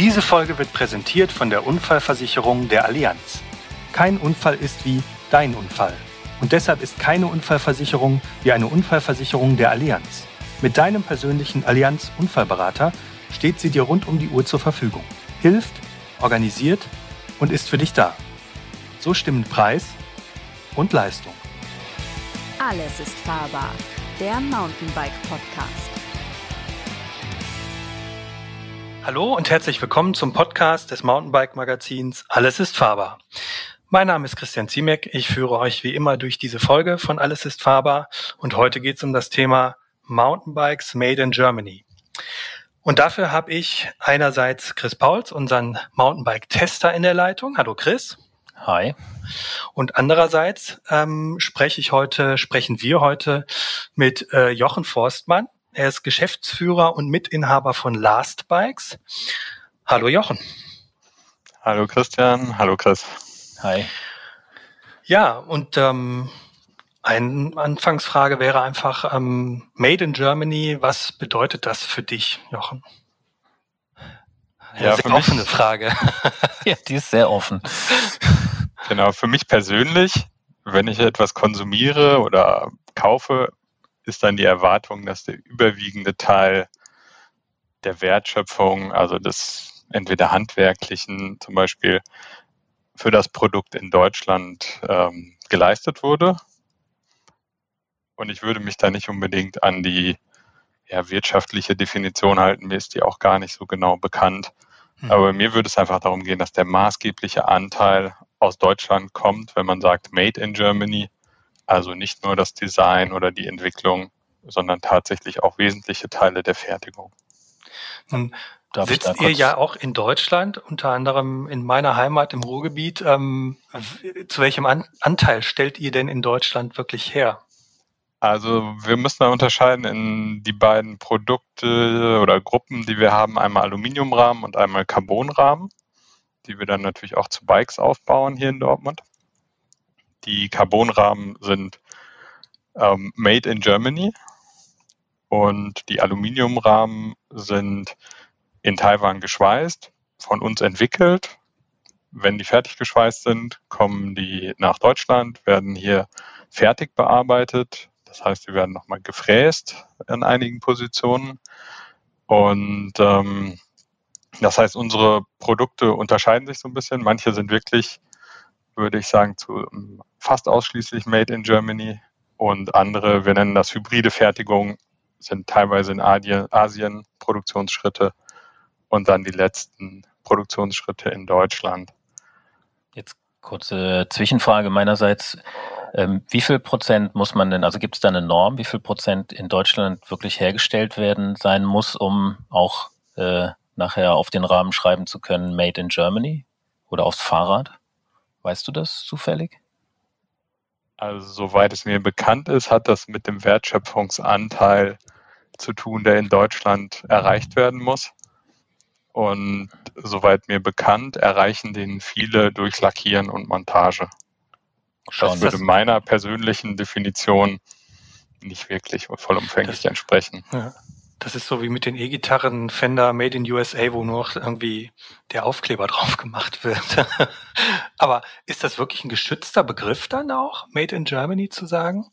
Diese Folge wird präsentiert von der Unfallversicherung der Allianz. Kein Unfall ist wie dein Unfall. Und deshalb ist keine Unfallversicherung wie eine Unfallversicherung der Allianz. Mit deinem persönlichen Allianz Unfallberater steht sie dir rund um die Uhr zur Verfügung, hilft, organisiert und ist für dich da. So stimmen Preis und Leistung. Alles ist fahrbar. Der Mountainbike Podcast. Hallo und herzlich willkommen zum Podcast des Mountainbike Magazins Alles ist fahrbar. Mein Name ist Christian Ziemek. Ich führe euch wie immer durch diese Folge von Alles ist fahrbar und heute geht es um das Thema Mountainbikes Made in Germany. Und dafür habe ich einerseits Chris Pauls, unseren Mountainbike-Tester in der Leitung. Hallo Chris. Hi. Und andererseits ähm, spreche ich heute, sprechen wir heute mit äh, Jochen Forstmann. Er ist Geschäftsführer und Mitinhaber von Last Bikes. Hallo Jochen. Hallo Christian. Hallo Chris. Hi. Ja, und ähm, eine Anfangsfrage wäre einfach, ähm, Made in Germany, was bedeutet das für dich, Jochen? Ja, sehr offene Frage. ja, die ist sehr offen. Genau, für mich persönlich, wenn ich etwas konsumiere oder kaufe, ist dann die Erwartung, dass der überwiegende Teil der Wertschöpfung, also des entweder handwerklichen, zum Beispiel für das Produkt in Deutschland ähm, geleistet wurde. Und ich würde mich da nicht unbedingt an die ja, wirtschaftliche Definition halten, mir ist die auch gar nicht so genau bekannt. Mhm. Aber mir würde es einfach darum gehen, dass der maßgebliche Anteil aus Deutschland kommt, wenn man sagt Made in Germany. Also nicht nur das Design oder die Entwicklung, sondern tatsächlich auch wesentliche Teile der Fertigung. Nun Darf sitzt ihr ja auch in Deutschland, unter anderem in meiner Heimat im Ruhrgebiet. Ähm, zu welchem An Anteil stellt ihr denn in Deutschland wirklich her? Also wir müssen da unterscheiden in die beiden Produkte oder Gruppen, die wir haben, einmal Aluminiumrahmen und einmal Carbonrahmen, die wir dann natürlich auch zu Bikes aufbauen hier in Dortmund. Die Carbonrahmen sind ähm, made in Germany und die Aluminiumrahmen sind in Taiwan geschweißt, von uns entwickelt. Wenn die fertig geschweißt sind, kommen die nach Deutschland, werden hier fertig bearbeitet, das heißt, sie werden nochmal gefräst in einigen Positionen. Und ähm, das heißt, unsere Produkte unterscheiden sich so ein bisschen. Manche sind wirklich, würde ich sagen, zu fast ausschließlich made in Germany. Und andere, wir nennen das hybride Fertigung, sind teilweise in Asien Produktionsschritte und dann die letzten Produktionsschritte in Deutschland. Jetzt kurze Zwischenfrage meinerseits. Ähm, wie viel Prozent muss man denn, also gibt es da eine Norm, wie viel Prozent in Deutschland wirklich hergestellt werden sein muss, um auch äh, nachher auf den Rahmen schreiben zu können, Made in Germany oder aufs Fahrrad? Weißt du das zufällig? Also soweit es mir bekannt ist, hat das mit dem Wertschöpfungsanteil zu tun, der in Deutschland erreicht werden muss. Und soweit mir bekannt, erreichen den viele durch Lackieren und Montage. Schauen, das würde das meiner persönlichen Definition nicht wirklich vollumfänglich das, entsprechen. Ja. Das ist so wie mit den E-Gitarren Fender Made in USA, wo nur irgendwie der Aufkleber drauf gemacht wird. Aber ist das wirklich ein geschützter Begriff dann auch, Made in Germany zu sagen?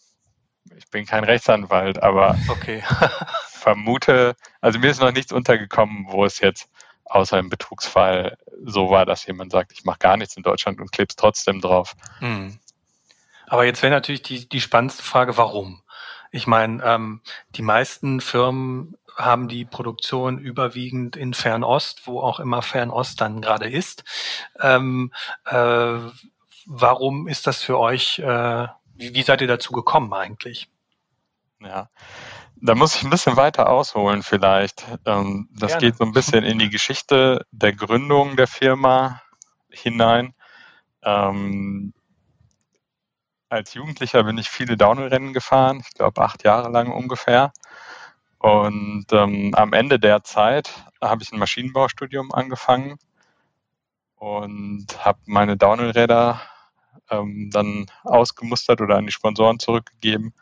Ich bin kein Rechtsanwalt, aber okay. vermute, also mir ist noch nichts untergekommen, wo es jetzt außer im Betrugsfall so war, dass jemand sagt, ich mache gar nichts in Deutschland und klebst trotzdem drauf. Hm. Aber jetzt wäre natürlich die, die spannendste Frage, warum? Ich meine, ähm, die meisten Firmen haben die Produktion überwiegend in Fernost, wo auch immer Fernost dann gerade ist. Ähm, äh, warum ist das für euch, äh, wie, wie seid ihr dazu gekommen eigentlich? Ja, da muss ich ein bisschen weiter ausholen vielleicht. Ähm, das Gerne. geht so ein bisschen in die Geschichte der Gründung der Firma hinein. Ähm, als Jugendlicher bin ich viele Downhill-Rennen gefahren, ich glaube acht Jahre lang ungefähr. Und ähm, am Ende der Zeit habe ich ein Maschinenbaustudium angefangen und habe meine Downhill-Räder ähm, dann ausgemustert oder an die Sponsoren zurückgegeben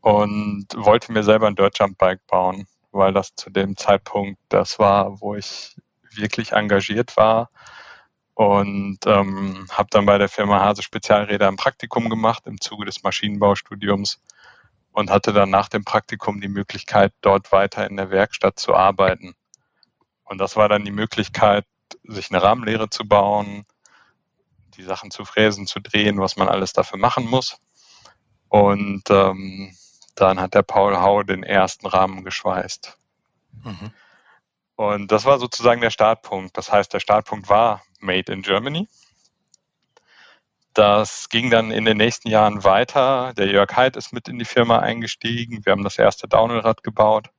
und wollte mir selber ein Dirt Jump Bike bauen, weil das zu dem Zeitpunkt das war, wo ich wirklich engagiert war. Und ähm, habe dann bei der Firma Hase Spezialräder ein Praktikum gemacht im Zuge des Maschinenbaustudiums und hatte dann nach dem Praktikum die Möglichkeit, dort weiter in der Werkstatt zu arbeiten. Und das war dann die Möglichkeit, sich eine Rahmenlehre zu bauen, die Sachen zu fräsen, zu drehen, was man alles dafür machen muss. Und ähm, dann hat der Paul Hau den ersten Rahmen geschweißt. Mhm. Und das war sozusagen der Startpunkt. Das heißt, der Startpunkt war Made in Germany. Das ging dann in den nächsten Jahren weiter. Der Jörg Heid ist mit in die Firma eingestiegen. Wir haben das erste Downhill-Rad gebaut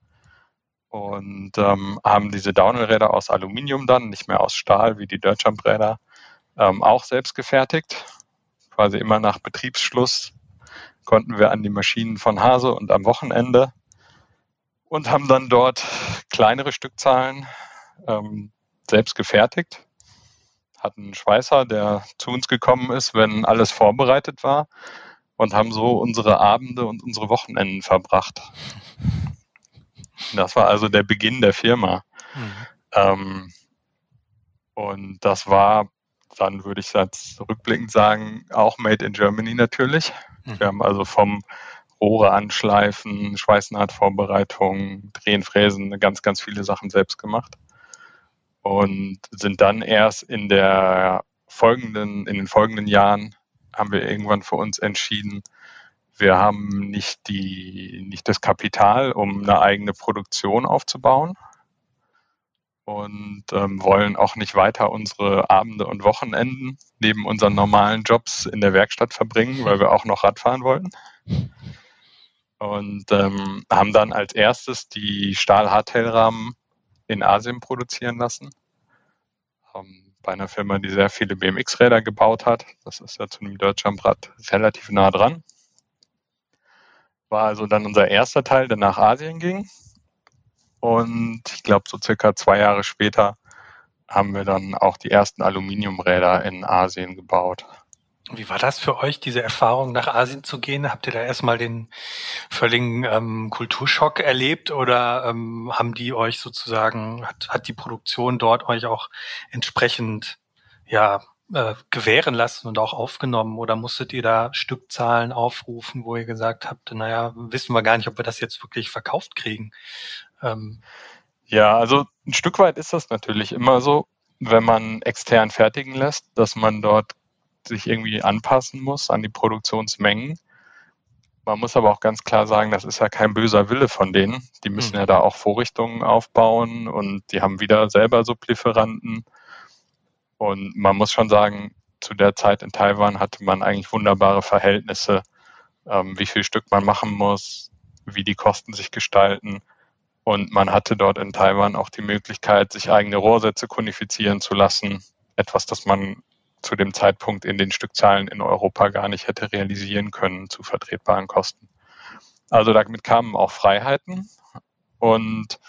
und ähm, haben diese Downhill-Räder aus Aluminium dann, nicht mehr aus Stahl wie die Dirtjump-Räder, ähm, auch selbst gefertigt. Quasi immer nach Betriebsschluss konnten wir an die Maschinen von Hase und am Wochenende und haben dann dort kleinere Stückzahlen ähm, selbst gefertigt. Hatten einen Schweißer, der zu uns gekommen ist, wenn alles vorbereitet war und haben so unsere Abende und unsere Wochenenden verbracht. Das war also der Beginn der Firma. Mhm. Ähm, und das war dann, würde ich jetzt rückblickend sagen, auch Made in Germany natürlich. Mhm. Wir haben also vom Rohre anschleifen, Schweißnahtvorbereitung, Drehen, Fräsen, ganz, ganz viele Sachen selbst gemacht. Und sind dann erst in der folgenden, in den folgenden Jahren haben wir irgendwann für uns entschieden, wir haben nicht die, nicht das Kapital, um eine eigene Produktion aufzubauen. Und ähm, wollen auch nicht weiter unsere Abende und Wochenenden neben unseren normalen Jobs in der Werkstatt verbringen, weil wir auch noch Radfahren wollten. Und ähm, haben dann als erstes die Stahl-Hardtail-Rahmen in Asien produzieren lassen. Ähm, bei einer Firma, die sehr viele BMX-Räder gebaut hat. Das ist ja zu einem Dirtjump-Rad relativ nah dran. War also dann unser erster Teil, der nach Asien ging. Und ich glaube, so circa zwei Jahre später haben wir dann auch die ersten Aluminiumräder in Asien gebaut. Wie war das für euch, diese Erfahrung nach Asien zu gehen? Habt ihr da erstmal den völligen ähm, Kulturschock erlebt oder ähm, haben die euch sozusagen, hat, hat die Produktion dort euch auch entsprechend ja, äh, gewähren lassen und auch aufgenommen oder musstet ihr da Stückzahlen aufrufen, wo ihr gesagt habt, naja, wissen wir gar nicht, ob wir das jetzt wirklich verkauft kriegen? Ähm, ja, also ein Stück weit ist das natürlich immer so, wenn man extern fertigen lässt, dass man dort sich irgendwie anpassen muss an die Produktionsmengen. Man muss aber auch ganz klar sagen, das ist ja kein böser Wille von denen. Die müssen mhm. ja da auch Vorrichtungen aufbauen und die haben wieder selber Sublieferanten. Und man muss schon sagen, zu der Zeit in Taiwan hatte man eigentlich wunderbare Verhältnisse, ähm, wie viel Stück man machen muss, wie die Kosten sich gestalten. Und man hatte dort in Taiwan auch die Möglichkeit, sich eigene Rohrsätze konifizieren zu lassen. Etwas, das man zu dem Zeitpunkt in den Stückzahlen in Europa gar nicht hätte realisieren können zu vertretbaren Kosten. Also damit kamen auch Freiheiten und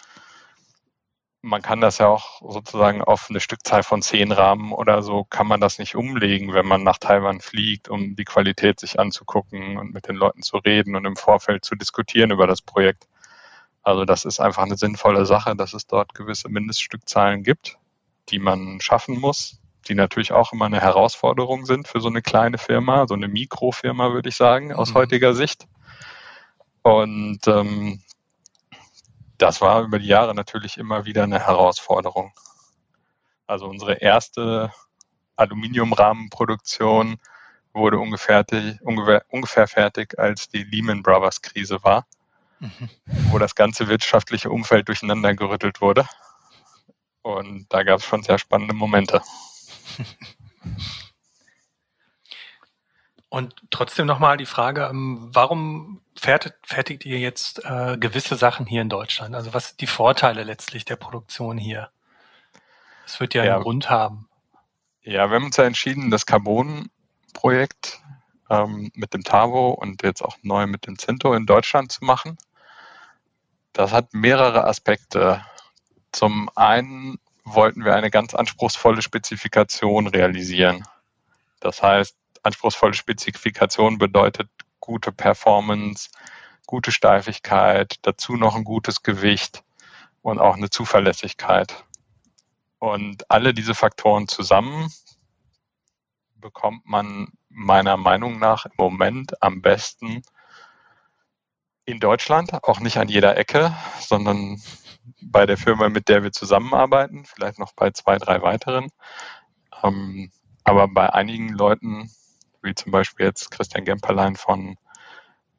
man kann das ja auch sozusagen auf eine Stückzahl von zehn Rahmen oder so kann man das nicht umlegen, wenn man nach Taiwan fliegt, um die Qualität sich anzugucken und mit den Leuten zu reden und im Vorfeld zu diskutieren über das Projekt. Also das ist einfach eine sinnvolle Sache, dass es dort gewisse Mindeststückzahlen gibt, die man schaffen muss, die natürlich auch immer eine Herausforderung sind für so eine kleine Firma, so eine Mikrofirma, würde ich sagen, aus mhm. heutiger Sicht. Und ähm, das war über die Jahre natürlich immer wieder eine Herausforderung. Also unsere erste Aluminiumrahmenproduktion wurde ungefähr, ungefähr, ungefähr fertig, als die Lehman Brothers Krise war, mhm. wo das ganze wirtschaftliche Umfeld durcheinander gerüttelt wurde. Und da gab es schon sehr spannende Momente. Und trotzdem nochmal die Frage, ähm, warum fertigt, ihr jetzt äh, gewisse Sachen hier in Deutschland? Also was sind die Vorteile letztlich der Produktion hier? Das wird ja, ja einen Grund haben. Ja, wir haben uns ja entschieden, das Carbon-Projekt ähm, mit dem Tavo und jetzt auch neu mit dem Cento in Deutschland zu machen. Das hat mehrere Aspekte. Zum einen wollten wir eine ganz anspruchsvolle Spezifikation realisieren. Das heißt, anspruchsvolle Spezifikation bedeutet gute Performance, gute Steifigkeit, dazu noch ein gutes Gewicht und auch eine Zuverlässigkeit. Und alle diese Faktoren zusammen bekommt man meiner Meinung nach im Moment am besten in Deutschland, auch nicht an jeder Ecke, sondern bei der Firma, mit der wir zusammenarbeiten, vielleicht noch bei zwei, drei weiteren. Ähm, aber bei einigen Leuten, wie zum Beispiel jetzt Christian Gemperlein von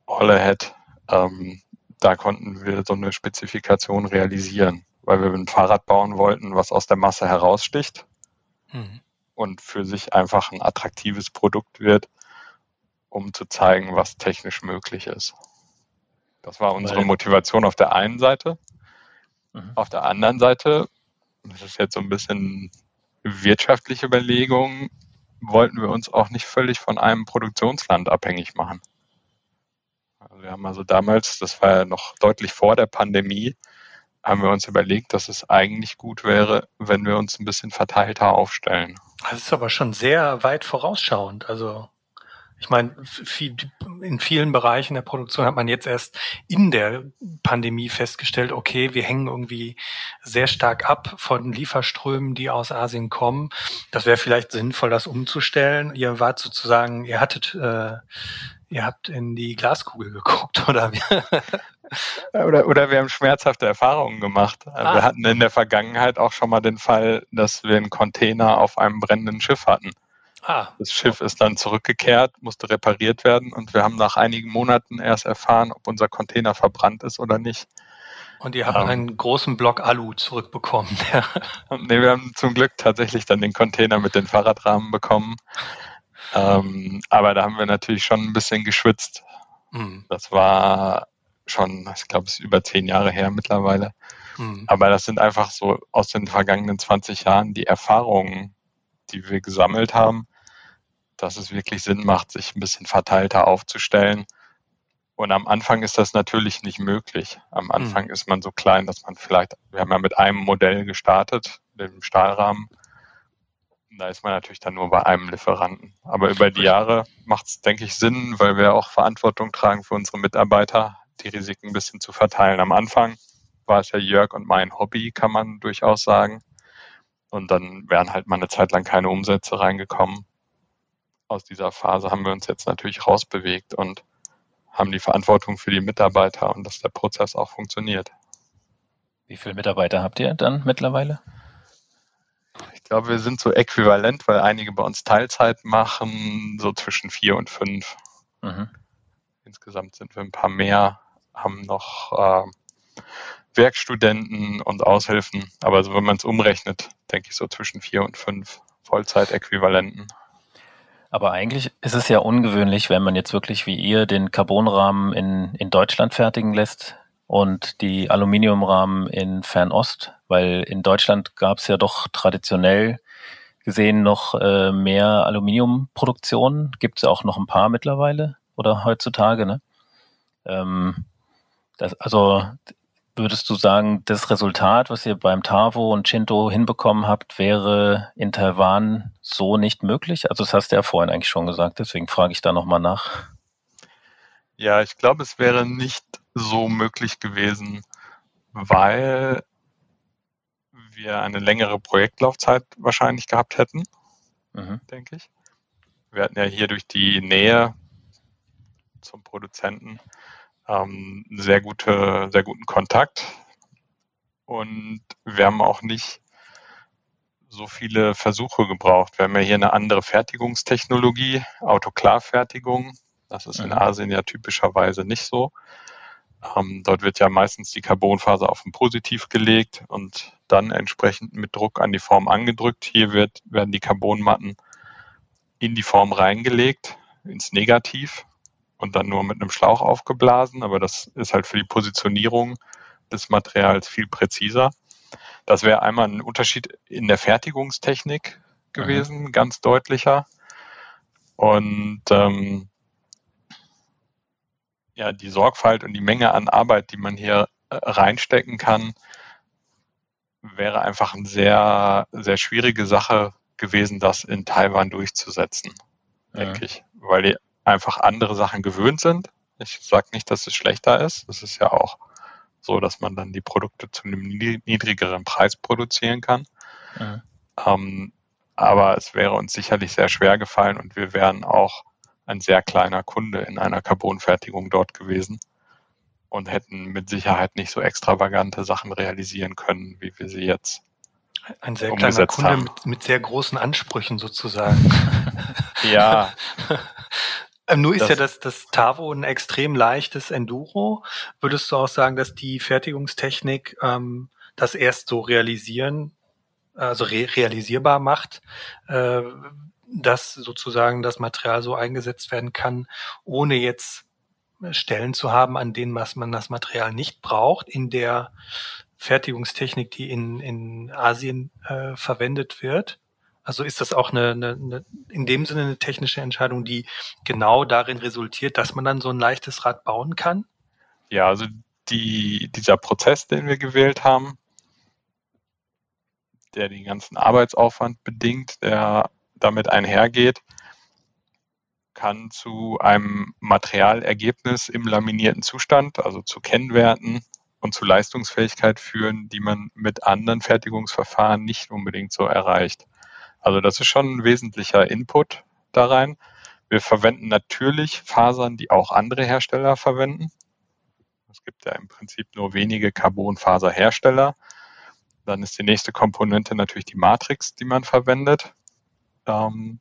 All Ahead, ähm, da konnten wir so eine Spezifikation realisieren, weil wir ein Fahrrad bauen wollten, was aus der Masse heraussticht mhm. und für sich einfach ein attraktives Produkt wird, um zu zeigen, was technisch möglich ist. Das war unsere Motivation auf der einen Seite. Mhm. Auf der anderen Seite, das ist jetzt so ein bisschen wirtschaftliche Überlegung, wollten wir uns auch nicht völlig von einem Produktionsland abhängig machen. Also wir haben also damals, das war ja noch deutlich vor der Pandemie, haben wir uns überlegt, dass es eigentlich gut wäre, wenn wir uns ein bisschen verteilter aufstellen. Das ist aber schon sehr weit vorausschauend. Also ich meine, in vielen Bereichen der Produktion hat man jetzt erst in der Pandemie festgestellt, okay, wir hängen irgendwie sehr stark ab von Lieferströmen, die aus Asien kommen. Das wäre vielleicht sinnvoll, das umzustellen. Ihr wart sozusagen, ihr hattet, äh, ihr habt in die Glaskugel geguckt, oder? oder, oder wir haben schmerzhafte Erfahrungen gemacht. Ah. Wir hatten in der Vergangenheit auch schon mal den Fall, dass wir einen Container auf einem brennenden Schiff hatten. Ah. Das Schiff ist dann zurückgekehrt, musste repariert werden und wir haben nach einigen Monaten erst erfahren, ob unser Container verbrannt ist oder nicht. Und ihr habt ähm, einen großen Block Alu zurückbekommen. nee, wir haben zum Glück tatsächlich dann den Container mit den Fahrradrahmen bekommen. Ähm, aber da haben wir natürlich schon ein bisschen geschwitzt. Mhm. Das war schon, ich glaube, es ist über zehn Jahre her mittlerweile. Mhm. Aber das sind einfach so aus den vergangenen 20 Jahren die Erfahrungen, die wir gesammelt haben, dass es wirklich Sinn macht, sich ein bisschen verteilter aufzustellen. Und am Anfang ist das natürlich nicht möglich. Am hm. Anfang mhm. ist man so klein, dass man vielleicht, wir haben ja mit einem Modell gestartet, dem Stahlrahmen. Da ist man natürlich dann nur bei einem Lieferanten. Aber über die Jahre macht es, denke ich, Sinn, weil wir auch Verantwortung tragen für unsere Mitarbeiter, die Risiken ein bisschen zu verteilen. Am Anfang war es ja Jörg und mein Hobby, kann man durchaus sagen. Und dann wären halt mal eine Zeit lang keine Umsätze reingekommen. Aus dieser Phase haben wir uns jetzt natürlich rausbewegt und haben die Verantwortung für die Mitarbeiter und dass der Prozess auch funktioniert. Wie viele Mitarbeiter habt ihr dann mittlerweile? Ich glaube, wir sind so äquivalent, weil einige bei uns Teilzeit machen, so zwischen vier und fünf. Mhm. Insgesamt sind wir ein paar mehr, haben noch äh, Werkstudenten und Aushilfen. Aber so, wenn man es umrechnet, denke ich so zwischen vier und fünf Vollzeitäquivalenten. Aber eigentlich ist es ja ungewöhnlich, wenn man jetzt wirklich wie ihr den Carbonrahmen in, in Deutschland fertigen lässt und die Aluminiumrahmen in Fernost, weil in Deutschland gab es ja doch traditionell gesehen noch äh, mehr Aluminiumproduktion. Gibt es auch noch ein paar mittlerweile oder heutzutage, ne? Ähm, das, also Würdest du sagen, das Resultat, was ihr beim Tavo und Chinto hinbekommen habt, wäre in Taiwan so nicht möglich? Also das hast du ja vorhin eigentlich schon gesagt, deswegen frage ich da nochmal nach. Ja, ich glaube, es wäre nicht so möglich gewesen, weil wir eine längere Projektlaufzeit wahrscheinlich gehabt hätten, mhm. denke ich. Wir hatten ja hier durch die Nähe zum Produzenten ähm, sehr gute, sehr guten Kontakt. Und wir haben auch nicht so viele Versuche gebraucht. Wir haben ja hier eine andere Fertigungstechnologie, Autoklavfertigung. Das ist in. Asien ja typischerweise nicht so. Ähm, dort wird ja meistens die Carbonfaser auf ein Positiv gelegt und dann entsprechend mit Druck an die Form angedrückt. Hier wird, werden die Carbonmatten in die Form reingelegt, ins Negativ und dann nur mit einem Schlauch aufgeblasen, aber das ist halt für die Positionierung des Materials viel präziser. Das wäre einmal ein Unterschied in der Fertigungstechnik gewesen, mhm. ganz deutlicher. Und ähm, ja, die Sorgfalt und die Menge an Arbeit, die man hier äh, reinstecken kann, wäre einfach eine sehr, sehr schwierige Sache gewesen, das in Taiwan durchzusetzen, ja. denke ich. Weil die einfach andere Sachen gewöhnt sind. Ich sage nicht, dass es schlechter ist. Es ist ja auch so, dass man dann die Produkte zu einem niedrigeren Preis produzieren kann. Mhm. Ähm, aber es wäre uns sicherlich sehr schwer gefallen und wir wären auch ein sehr kleiner Kunde in einer Carbonfertigung dort gewesen und hätten mit Sicherheit nicht so extravagante Sachen realisieren können, wie wir sie jetzt ein sehr kleiner Kunde mit, mit, sehr großen Ansprüchen sozusagen. ja. Ähm, nur ist das, ja das, das Tavo ein extrem leichtes Enduro. Würdest du auch sagen, dass die Fertigungstechnik ähm, das erst so realisieren, also re realisierbar macht, äh, dass sozusagen das Material so eingesetzt werden kann, ohne jetzt Stellen zu haben, an denen was man das Material nicht braucht, in der Fertigungstechnik, die in, in Asien äh, verwendet wird? Also ist das auch eine, eine, eine, in dem Sinne eine technische Entscheidung, die genau darin resultiert, dass man dann so ein leichtes Rad bauen kann? Ja, also die, dieser Prozess, den wir gewählt haben, der den ganzen Arbeitsaufwand bedingt, der damit einhergeht, kann zu einem Materialergebnis im laminierten Zustand, also zu Kennwerten, und zu Leistungsfähigkeit führen, die man mit anderen Fertigungsverfahren nicht unbedingt so erreicht. Also das ist schon ein wesentlicher Input da rein. Wir verwenden natürlich Fasern, die auch andere Hersteller verwenden. Es gibt ja im Prinzip nur wenige Carbonfaserhersteller. Dann ist die nächste Komponente natürlich die Matrix, die man verwendet. Ähm,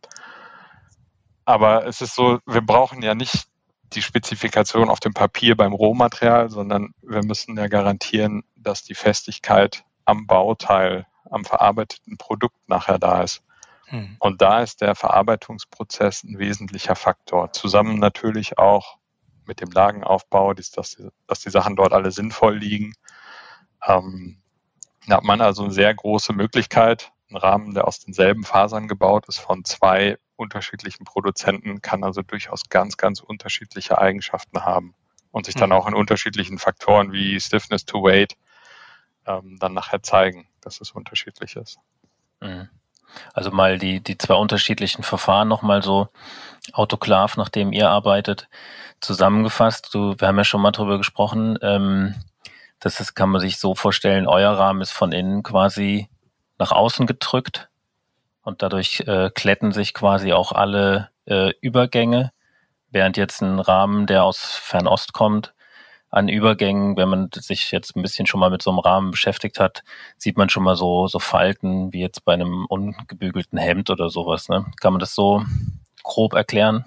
aber es ist so, wir brauchen ja nicht die Spezifikation auf dem Papier beim Rohmaterial, sondern wir müssen ja garantieren, dass die Festigkeit am Bauteil, am verarbeiteten Produkt nachher da ist. Hm. Und da ist der Verarbeitungsprozess ein wesentlicher Faktor. Zusammen natürlich auch mit dem Lagenaufbau, dass, dass, dass die Sachen dort alle sinnvoll liegen. Ähm, da hat man also eine sehr große Möglichkeit, einen Rahmen, der aus denselben Fasern gebaut ist, von zwei unterschiedlichen Produzenten kann also durchaus ganz, ganz unterschiedliche Eigenschaften haben und sich dann mhm. auch in unterschiedlichen Faktoren wie Stiffness to Weight ähm, dann nachher zeigen, dass es unterschiedlich ist. Mhm. Also mal die, die zwei unterschiedlichen Verfahren nochmal so autoklav, nachdem ihr arbeitet, zusammengefasst. Du, wir haben ja schon mal drüber gesprochen. Ähm, das ist, kann man sich so vorstellen, euer Rahmen ist von innen quasi nach außen gedrückt und dadurch äh, kletten sich quasi auch alle äh, Übergänge, während jetzt ein Rahmen, der aus Fernost kommt, an Übergängen, wenn man sich jetzt ein bisschen schon mal mit so einem Rahmen beschäftigt hat, sieht man schon mal so, so Falten wie jetzt bei einem ungebügelten Hemd oder sowas. Ne? Kann man das so grob erklären?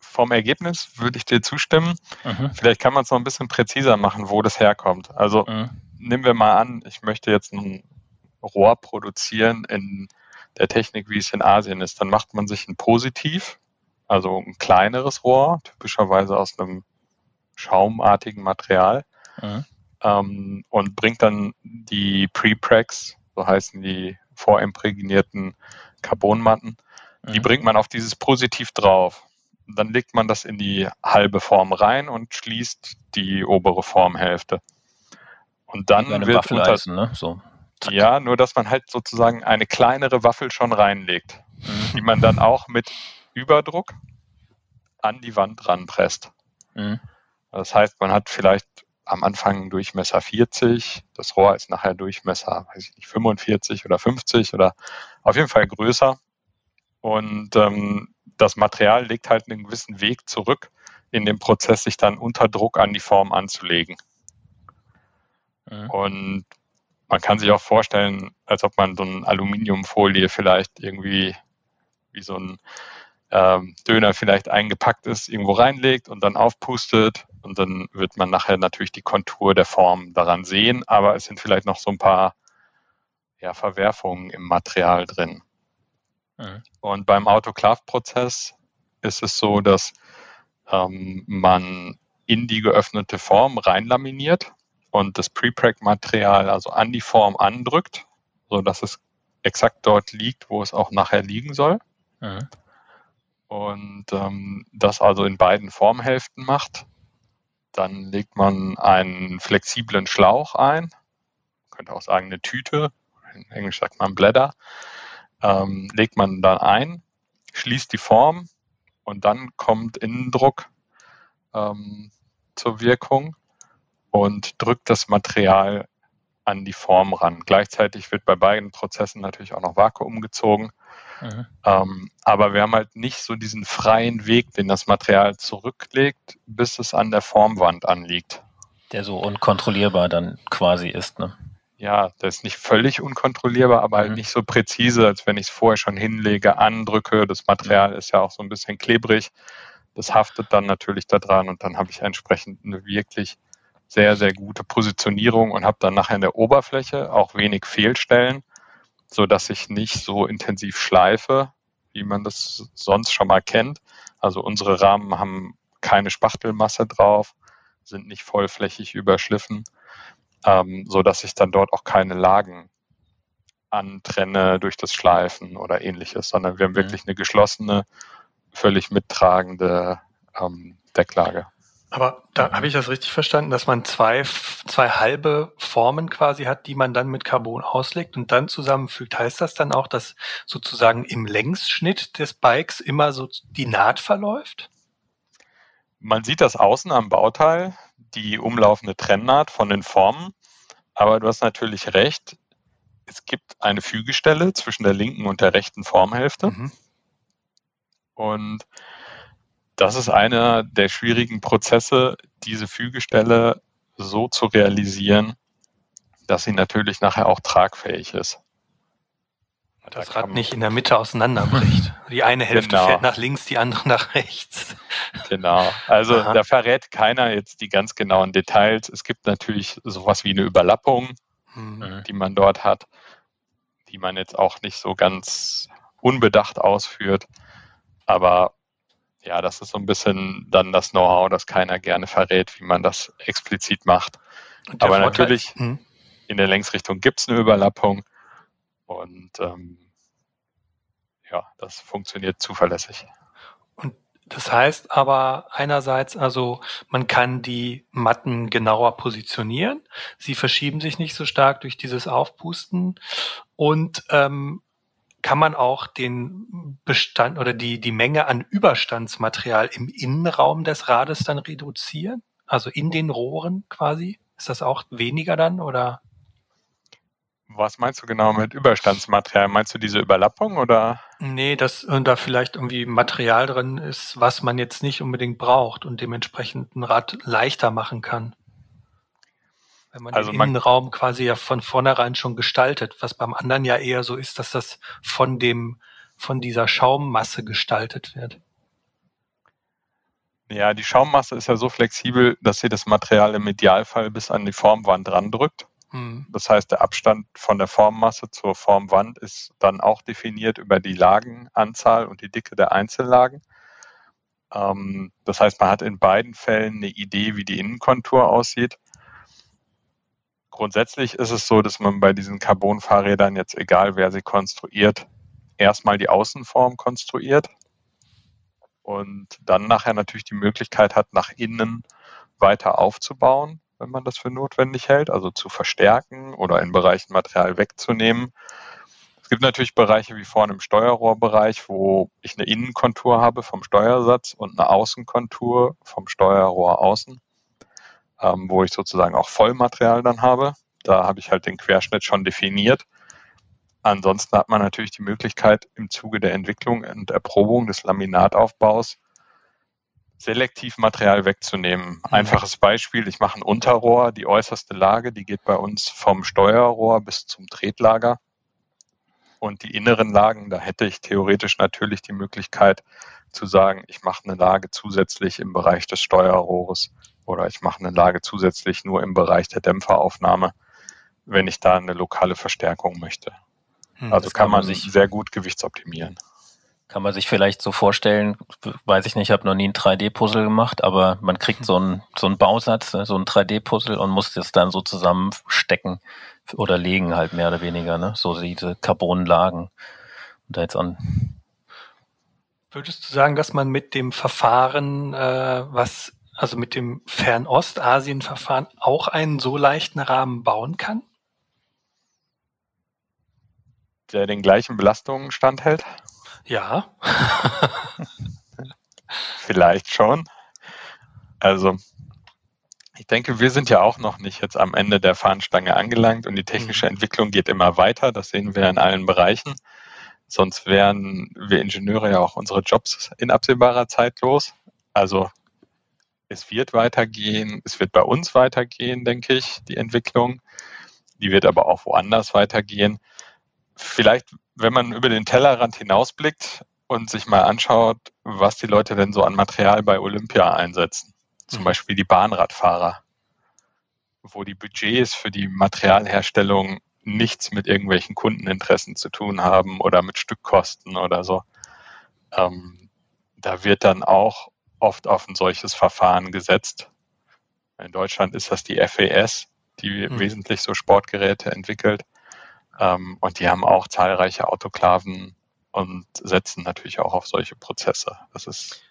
Vom Ergebnis würde ich dir zustimmen. Mhm. Vielleicht kann man es noch ein bisschen präziser machen, wo das herkommt. Also mhm. nehmen wir mal an, ich möchte jetzt ein Rohr produzieren in der Technik, wie es in Asien ist. Dann macht man sich ein Positiv, also ein kleineres Rohr, typischerweise aus einem schaumartigen Material, mhm. ähm, und bringt dann die Pre-Pregs, so heißen die vorimprägnierten Carbonmatten, mhm. die bringt man auf dieses Positiv drauf. Dann legt man das in die halbe Form rein und schließt die obere Formhälfte. Und dann wird unter, ne? so. Ja, nur dass man halt sozusagen eine kleinere Waffel schon reinlegt, mhm. die man dann auch mit Überdruck an die Wand ranpresst. Mhm. Das heißt, man hat vielleicht am Anfang Durchmesser 40, das Rohr ist nachher Durchmesser, weiß ich nicht, 45 oder 50 oder auf jeden Fall größer. Und ähm, das Material legt halt einen gewissen Weg zurück in dem Prozess, sich dann unter Druck an die Form anzulegen. Mhm. Und man kann sich auch vorstellen, als ob man so eine Aluminiumfolie vielleicht irgendwie wie so ein ähm, Döner vielleicht eingepackt ist, irgendwo reinlegt und dann aufpustet und dann wird man nachher natürlich die Kontur der Form daran sehen, aber es sind vielleicht noch so ein paar ja, Verwerfungen im Material drin. Mhm. Und beim Autoklav-Prozess ist es so, dass ähm, man in die geöffnete Form reinlaminiert und das Prepreg-Material also an die Form andrückt, so dass es exakt dort liegt, wo es auch nachher liegen soll. Mhm. Und ähm, das also in beiden Formhälften macht. Dann legt man einen flexiblen Schlauch ein, man könnte auch sagen eine Tüte, in Englisch sagt man Blätter, ähm, legt man dann ein, schließt die Form und dann kommt Innendruck ähm, zur Wirkung und drückt das Material an die Form ran. Gleichzeitig wird bei beiden Prozessen natürlich auch noch Vakuum gezogen. Mhm. Ähm, aber wir haben halt nicht so diesen freien Weg, den das Material zurücklegt, bis es an der Formwand anliegt. Der so unkontrollierbar dann quasi ist, ne? Ja, der ist nicht völlig unkontrollierbar, aber halt mhm. halt nicht so präzise, als wenn ich es vorher schon hinlege, andrücke. Das Material ist ja auch so ein bisschen klebrig. Das haftet dann natürlich da dran und dann habe ich entsprechend eine wirklich sehr, sehr gute Positionierung und habe dann nachher in der Oberfläche auch wenig Fehlstellen, so dass ich nicht so intensiv schleife, wie man das sonst schon mal kennt. Also unsere Rahmen haben keine Spachtelmasse drauf, sind nicht vollflächig überschliffen, ähm, so dass ich dann dort auch keine Lagen antrenne durch das Schleifen oder ähnliches, sondern wir haben mhm. wirklich eine geschlossene, völlig mittragende ähm, Decklage. Aber da habe ich das richtig verstanden, dass man zwei, zwei halbe Formen quasi hat, die man dann mit Carbon auslegt und dann zusammenfügt. Heißt das dann auch, dass sozusagen im Längsschnitt des Bikes immer so die Naht verläuft? Man sieht das außen am Bauteil, die umlaufende Trennnaht von den Formen. Aber du hast natürlich recht. Es gibt eine Fügestelle zwischen der linken und der rechten Formhälfte. Mhm. Und das ist einer der schwierigen Prozesse, diese Fügestelle so zu realisieren, dass sie natürlich nachher auch tragfähig ist. Das da Rad nicht in der Mitte auseinanderbricht. Die eine Hälfte genau. fährt nach links, die andere nach rechts. Genau. Also Aha. da verrät keiner jetzt die ganz genauen Details. Es gibt natürlich sowas wie eine Überlappung, mhm. die man dort hat, die man jetzt auch nicht so ganz unbedacht ausführt. Aber ja, das ist so ein bisschen dann das Know-how, das keiner gerne verrät, wie man das explizit macht. Aber Vorteil, natürlich hm. in der Längsrichtung gibt es eine Überlappung und ähm, ja, das funktioniert zuverlässig. Und das heißt aber einerseits, also man kann die Matten genauer positionieren, sie verschieben sich nicht so stark durch dieses Aufpusten und ähm, kann man auch den Bestand oder die, die Menge an Überstandsmaterial im Innenraum des Rades dann reduzieren? Also in den Rohren quasi? Ist das auch weniger dann oder? Was meinst du genau mit Überstandsmaterial? Meinst du diese Überlappung oder? Nee, dass da vielleicht irgendwie Material drin ist, was man jetzt nicht unbedingt braucht und dementsprechend ein Rad leichter machen kann. Wenn man also den Innenraum quasi ja von vornherein schon gestaltet, was beim anderen ja eher so ist, dass das von dem, von dieser Schaummasse gestaltet wird. Ja, die Schaummasse ist ja so flexibel, dass sie das Material im Idealfall bis an die Formwand randrückt. Hm. Das heißt, der Abstand von der Formmasse zur Formwand ist dann auch definiert über die Lagenanzahl und die Dicke der Einzellagen. Ähm, das heißt, man hat in beiden Fällen eine Idee, wie die Innenkontur aussieht. Grundsätzlich ist es so, dass man bei diesen Carbon-Fahrrädern jetzt, egal wer sie konstruiert, erstmal die Außenform konstruiert und dann nachher natürlich die Möglichkeit hat, nach innen weiter aufzubauen, wenn man das für notwendig hält, also zu verstärken oder in Bereichen Material wegzunehmen. Es gibt natürlich Bereiche wie vorne im Steuerrohrbereich, wo ich eine Innenkontur habe vom Steuersatz und eine Außenkontur vom Steuerrohr außen ähm, wo ich sozusagen auch Vollmaterial dann habe. Da habe ich halt den Querschnitt schon definiert. Ansonsten hat man natürlich die Möglichkeit, im Zuge der Entwicklung und Erprobung des Laminataufbaus selektiv Material wegzunehmen. Mhm. Einfaches Beispiel, ich mache ein Unterrohr, die äußerste Lage, die geht bei uns vom Steuerrohr bis zum Tretlager. Und die inneren Lagen, da hätte ich theoretisch natürlich die Möglichkeit zu sagen, ich mache eine Lage zusätzlich im Bereich des Steuerrohres oder ich mache eine Lage zusätzlich nur im Bereich der Dämpferaufnahme, wenn ich da eine lokale Verstärkung möchte. Hm, also kann, kann man sich sehr gut gewichtsoptimieren. Kann man sich vielleicht so vorstellen, weiß ich nicht, ich habe noch nie ein 3D-Puzzle gemacht, aber man kriegt so einen, so einen Bausatz, ne, so ein 3D-Puzzle und muss das dann so zusammenstecken oder legen halt mehr oder weniger, ne? so diese Carbonlagen. Und da jetzt an Würdest du sagen, dass man mit dem Verfahren, äh, was also mit dem Fernostasien-Verfahren auch einen so leichten Rahmen bauen kann? Der den gleichen Belastungen standhält? Ja. Vielleicht schon. Also, ich denke, wir sind ja auch noch nicht jetzt am Ende der Fahnenstange angelangt und die technische mhm. Entwicklung geht immer weiter. Das sehen wir in allen Bereichen. Sonst wären wir Ingenieure ja auch unsere Jobs in absehbarer Zeit los. Also es wird weitergehen, es wird bei uns weitergehen, denke ich, die Entwicklung. Die wird aber auch woanders weitergehen. Vielleicht, wenn man über den Tellerrand hinausblickt und sich mal anschaut, was die Leute denn so an Material bei Olympia einsetzen zum Beispiel die Bahnradfahrer, wo die Budgets für die Materialherstellung nichts mit irgendwelchen Kundeninteressen zu tun haben oder mit Stückkosten oder so. Ähm, da wird dann auch oft auf ein solches Verfahren gesetzt. In Deutschland ist das die FES, die mhm. wesentlich so Sportgeräte entwickelt. Ähm, und die haben auch zahlreiche Autoklaven und setzen natürlich auch auf solche Prozesse. Das ist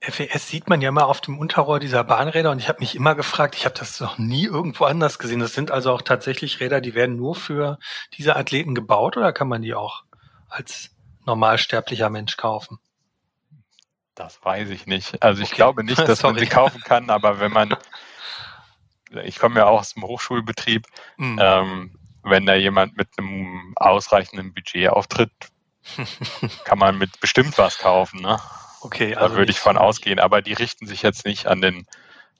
FES sieht man ja immer auf dem Unterrohr dieser Bahnräder und ich habe mich immer gefragt, ich habe das noch nie irgendwo anders gesehen. Das sind also auch tatsächlich Räder, die werden nur für diese Athleten gebaut oder kann man die auch als normalsterblicher Mensch kaufen? Das weiß ich nicht. Also ich okay. glaube nicht, dass man sie kaufen kann, aber wenn man, ich komme ja auch aus dem Hochschulbetrieb, mhm. ähm, wenn da jemand mit einem ausreichenden Budget auftritt, kann man mit bestimmt was kaufen. Ne? Okay, also da würde ich von ausgehen, aber die richten sich jetzt nicht an den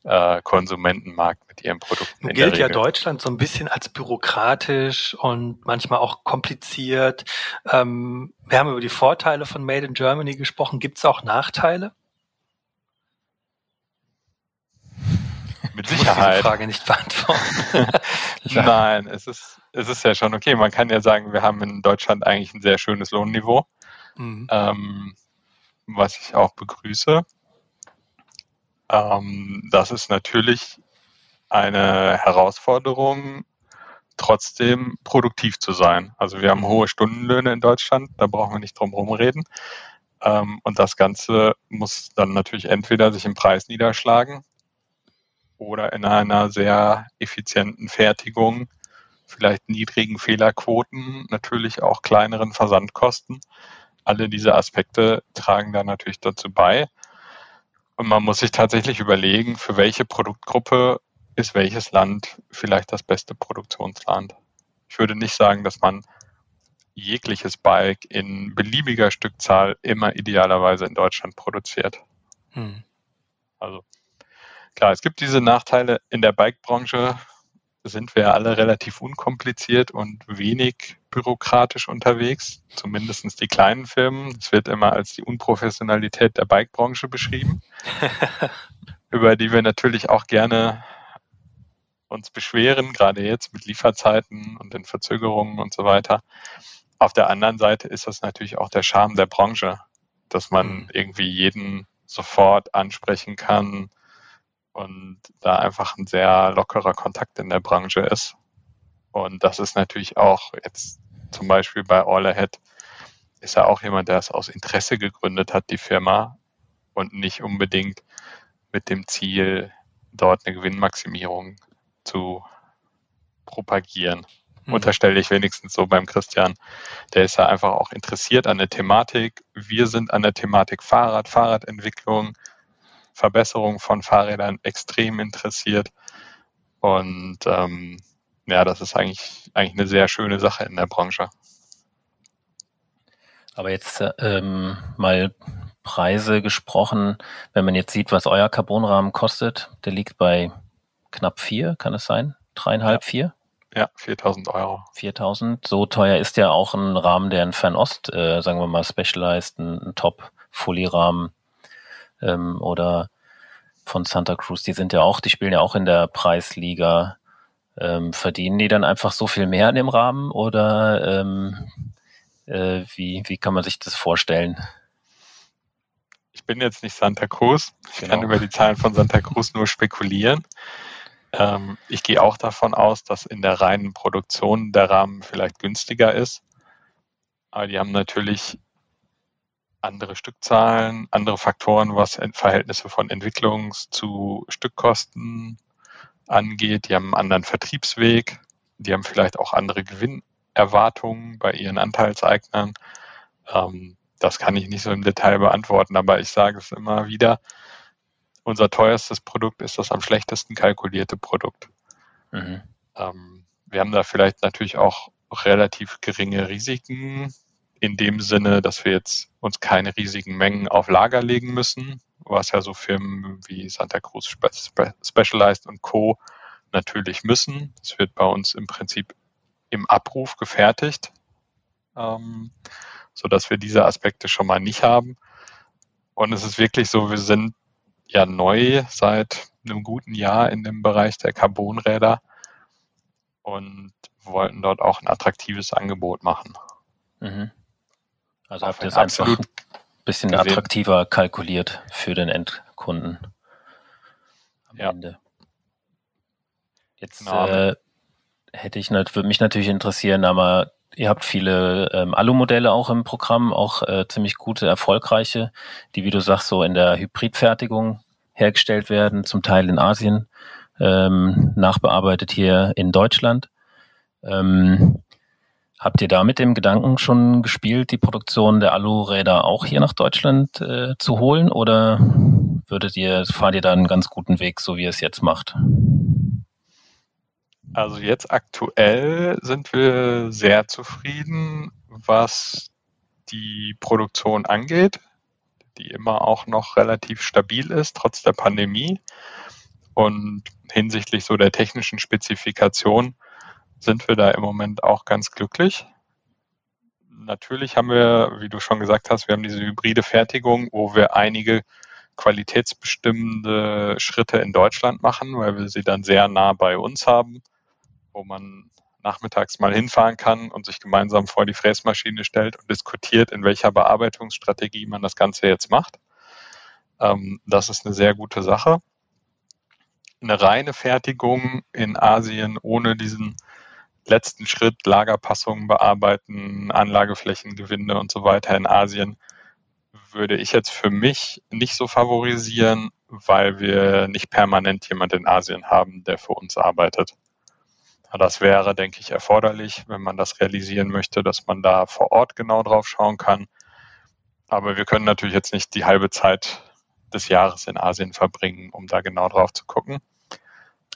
äh, Konsumentenmarkt mit ihren Produkten. Nun gilt ja Deutschland so ein bisschen als bürokratisch und manchmal auch kompliziert. Ähm, wir haben über die Vorteile von Made in Germany gesprochen. Gibt es auch Nachteile? Mit Sicherheit. Ich die Frage nicht beantworten. Nein, es ist, es ist ja schon okay. Man kann ja sagen, wir haben in Deutschland eigentlich ein sehr schönes Lohnniveau. Mhm. Ähm, was ich auch begrüße. Ähm, das ist natürlich eine Herausforderung, trotzdem produktiv zu sein. Also wir haben hohe Stundenlöhne in Deutschland, da brauchen wir nicht drum herum reden. Ähm, und das Ganze muss dann natürlich entweder sich im Preis niederschlagen oder in einer sehr effizienten Fertigung, vielleicht niedrigen Fehlerquoten, natürlich auch kleineren Versandkosten alle diese Aspekte tragen da natürlich dazu bei. Und man muss sich tatsächlich überlegen, für welche Produktgruppe ist welches Land vielleicht das beste Produktionsland. Ich würde nicht sagen, dass man jegliches Bike in beliebiger Stückzahl immer idealerweise in Deutschland produziert. Hm. Also klar, es gibt diese Nachteile in der Bike-Branche, sind wir alle relativ unkompliziert und wenig bürokratisch unterwegs, zumindest die kleinen Firmen. Es wird immer als die Unprofessionalität der Bikebranche beschrieben, über die wir natürlich auch gerne uns beschweren, gerade jetzt mit Lieferzeiten und den Verzögerungen und so weiter. Auf der anderen Seite ist das natürlich auch der Charme der Branche, dass man mhm. irgendwie jeden sofort ansprechen kann, und da einfach ein sehr lockerer Kontakt in der Branche ist. Und das ist natürlich auch jetzt zum Beispiel bei All Ahead ist er auch jemand, der es aus Interesse gegründet hat, die Firma, und nicht unbedingt mit dem Ziel, dort eine Gewinnmaximierung zu propagieren. Mhm. Unterstelle ich wenigstens so beim Christian. Der ist ja einfach auch interessiert an der Thematik. Wir sind an der Thematik Fahrrad, Fahrradentwicklung, Verbesserung von Fahrrädern extrem interessiert. Und ähm, ja, das ist eigentlich, eigentlich eine sehr schöne Sache in der Branche. Aber jetzt ähm, mal Preise gesprochen, wenn man jetzt sieht, was euer Carbonrahmen kostet, der liegt bei knapp vier, kann es sein? Dreieinhalb, vier? Ja, 4000 Euro. 4000. So teuer ist ja auch ein Rahmen, der in Fernost, äh, sagen wir mal, Specialized, ein, ein Top-Fully-Rahmen ähm, oder von Santa Cruz, die sind ja auch, die spielen ja auch in der Preisliga. Ähm, verdienen die dann einfach so viel mehr in dem Rahmen oder ähm, äh, wie, wie kann man sich das vorstellen? Ich bin jetzt nicht Santa Cruz. Ich genau. kann über die Zahlen von Santa Cruz nur spekulieren. Ähm, ich gehe auch davon aus, dass in der reinen Produktion der Rahmen vielleicht günstiger ist. Aber die haben natürlich andere Stückzahlen, andere Faktoren, was Verhältnisse von Entwicklungs- zu Stückkosten angeht. Die haben einen anderen Vertriebsweg. Die haben vielleicht auch andere Gewinnerwartungen bei ihren Anteilseignern. Ähm, das kann ich nicht so im Detail beantworten, aber ich sage es immer wieder. unser teuerstes Produkt ist das am schlechtesten kalkulierte Produkt. Mhm. Ähm, wir haben da vielleicht natürlich auch relativ geringe Risiken in dem Sinne, dass wir jetzt uns keine riesigen Mengen auf Lager legen müssen, was ja so Firmen wie Santa Cruz Specialized und Co. natürlich müssen. Das wird bei uns im Prinzip im Abruf gefertigt, ähm, so dass wir diese Aspekte schon mal nicht haben. Und es ist wirklich so, wir sind ja neu seit einem guten Jahr in dem Bereich der Carbonräder und wollten dort auch ein attraktives Angebot machen. Mhm. Also habt ihr es einfach ein bisschen gesehen. attraktiver kalkuliert für den Endkunden am ja. Ende. Jetzt genau. äh, hätte ich würde mich natürlich interessieren, aber ihr habt viele ähm, Alu-Modelle auch im Programm, auch äh, ziemlich gute, erfolgreiche, die, wie du sagst, so in der Hybridfertigung hergestellt werden, zum Teil in Asien, ähm, nachbearbeitet hier in Deutschland. Ähm, habt ihr da mit dem Gedanken schon gespielt, die Produktion der Alu-Räder auch hier nach Deutschland äh, zu holen oder würdet ihr, fahrt ihr da einen ganz guten Weg, so wie ihr es jetzt macht? Also jetzt aktuell sind wir sehr zufrieden, was die Produktion angeht, die immer auch noch relativ stabil ist, trotz der Pandemie. Und hinsichtlich so der technischen Spezifikation sind wir da im Moment auch ganz glücklich. Natürlich haben wir, wie du schon gesagt hast, wir haben diese hybride Fertigung, wo wir einige qualitätsbestimmende Schritte in Deutschland machen, weil wir sie dann sehr nah bei uns haben wo man nachmittags mal hinfahren kann und sich gemeinsam vor die Fräsmaschine stellt und diskutiert, in welcher Bearbeitungsstrategie man das Ganze jetzt macht. Ähm, das ist eine sehr gute Sache. Eine reine Fertigung in Asien ohne diesen letzten Schritt, Lagerpassungen bearbeiten, Anlageflächengewinde und so weiter in Asien, würde ich jetzt für mich nicht so favorisieren, weil wir nicht permanent jemand in Asien haben, der für uns arbeitet. Das wäre, denke ich, erforderlich, wenn man das realisieren möchte, dass man da vor Ort genau drauf schauen kann. Aber wir können natürlich jetzt nicht die halbe Zeit des Jahres in Asien verbringen, um da genau drauf zu gucken.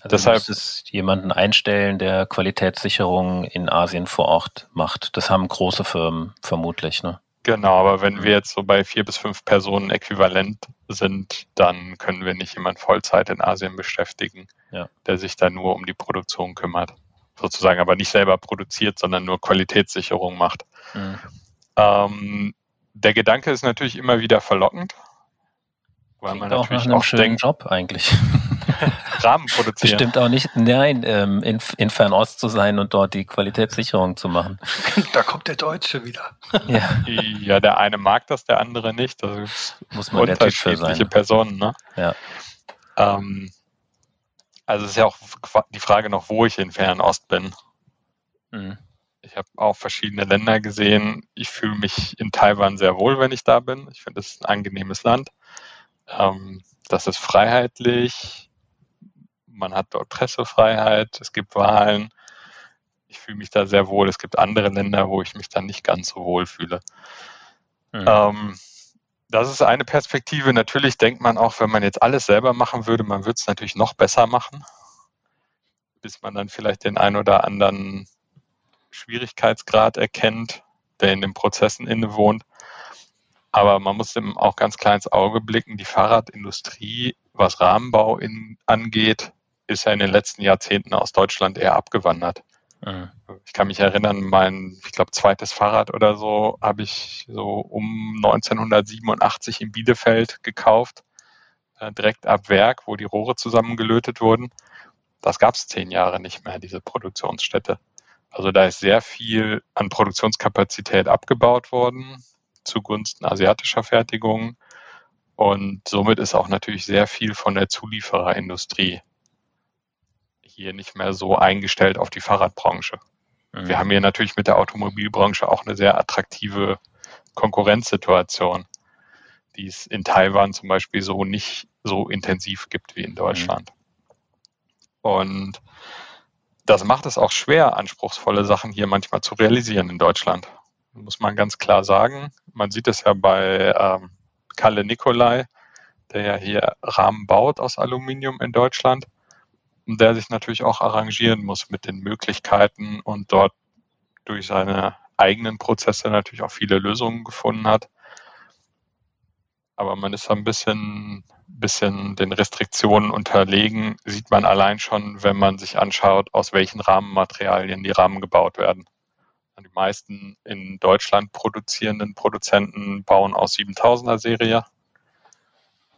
Also Deshalb es jemanden einstellen, der Qualitätssicherung in Asien vor Ort macht. Das haben große Firmen vermutlich, ne? Genau, aber wenn wir jetzt so bei vier bis fünf Personen äquivalent sind, dann können wir nicht jemand Vollzeit in Asien beschäftigen, ja. der sich da nur um die Produktion kümmert sozusagen aber nicht selber produziert, sondern nur Qualitätssicherung macht. Mhm. Ähm, der Gedanke ist natürlich immer wieder verlockend, weil Klingt man natürlich auch, nach einem auch schönen denkt, Job eigentlich. Rahmen produzieren. Bestimmt auch nicht, nein, ähm, in, in Fernost zu sein und dort die Qualitätssicherung zu machen. Da kommt der Deutsche wieder. ja. ja, der eine mag das, der andere nicht. Das muss man unterschiedliche der typ sein. Personen. Ne? Ja. Ähm, also es ist ja auch die Frage noch, wo ich in Fernost bin. Mhm. Ich habe auch verschiedene Länder gesehen. Ich fühle mich in Taiwan sehr wohl, wenn ich da bin. Ich finde, es ist ein angenehmes Land. Ähm, das ist freiheitlich. Man hat dort Pressefreiheit. Es gibt Wahlen. Ich fühle mich da sehr wohl. Es gibt andere Länder, wo ich mich dann nicht ganz so wohl fühle. Mhm. Ähm, das ist eine Perspektive. Natürlich denkt man auch, wenn man jetzt alles selber machen würde, man würde es natürlich noch besser machen, bis man dann vielleicht den ein oder anderen Schwierigkeitsgrad erkennt, der in den Prozessen innewohnt. Aber man muss eben auch ganz klar ins Auge blicken, die Fahrradindustrie, was Rahmenbau in, angeht, ist ja in den letzten Jahrzehnten aus Deutschland eher abgewandert. Mhm. Ich kann mich erinnern, mein, ich glaube, zweites Fahrrad oder so habe ich so um 1987 in Bielefeld gekauft, äh, direkt ab Werk, wo die Rohre zusammengelötet wurden. Das gab es zehn Jahre nicht mehr, diese Produktionsstätte. Also da ist sehr viel an Produktionskapazität abgebaut worden zugunsten asiatischer Fertigung. Und somit ist auch natürlich sehr viel von der Zuliefererindustrie hier nicht mehr so eingestellt auf die Fahrradbranche. Mhm. Wir haben hier natürlich mit der Automobilbranche auch eine sehr attraktive Konkurrenzsituation, die es in Taiwan zum Beispiel so nicht so intensiv gibt wie in Deutschland. Mhm. Und das macht es auch schwer, anspruchsvolle Sachen hier manchmal zu realisieren in Deutschland. Muss man ganz klar sagen. Man sieht es ja bei ähm, Kalle Nikolai, der ja hier Rahmen baut aus Aluminium in Deutschland der sich natürlich auch arrangieren muss mit den Möglichkeiten und dort durch seine eigenen Prozesse natürlich auch viele Lösungen gefunden hat. Aber man ist ein bisschen, bisschen den Restriktionen unterlegen, sieht man allein schon, wenn man sich anschaut, aus welchen Rahmenmaterialien die Rahmen gebaut werden. Die meisten in Deutschland produzierenden Produzenten bauen aus 7000er Serie.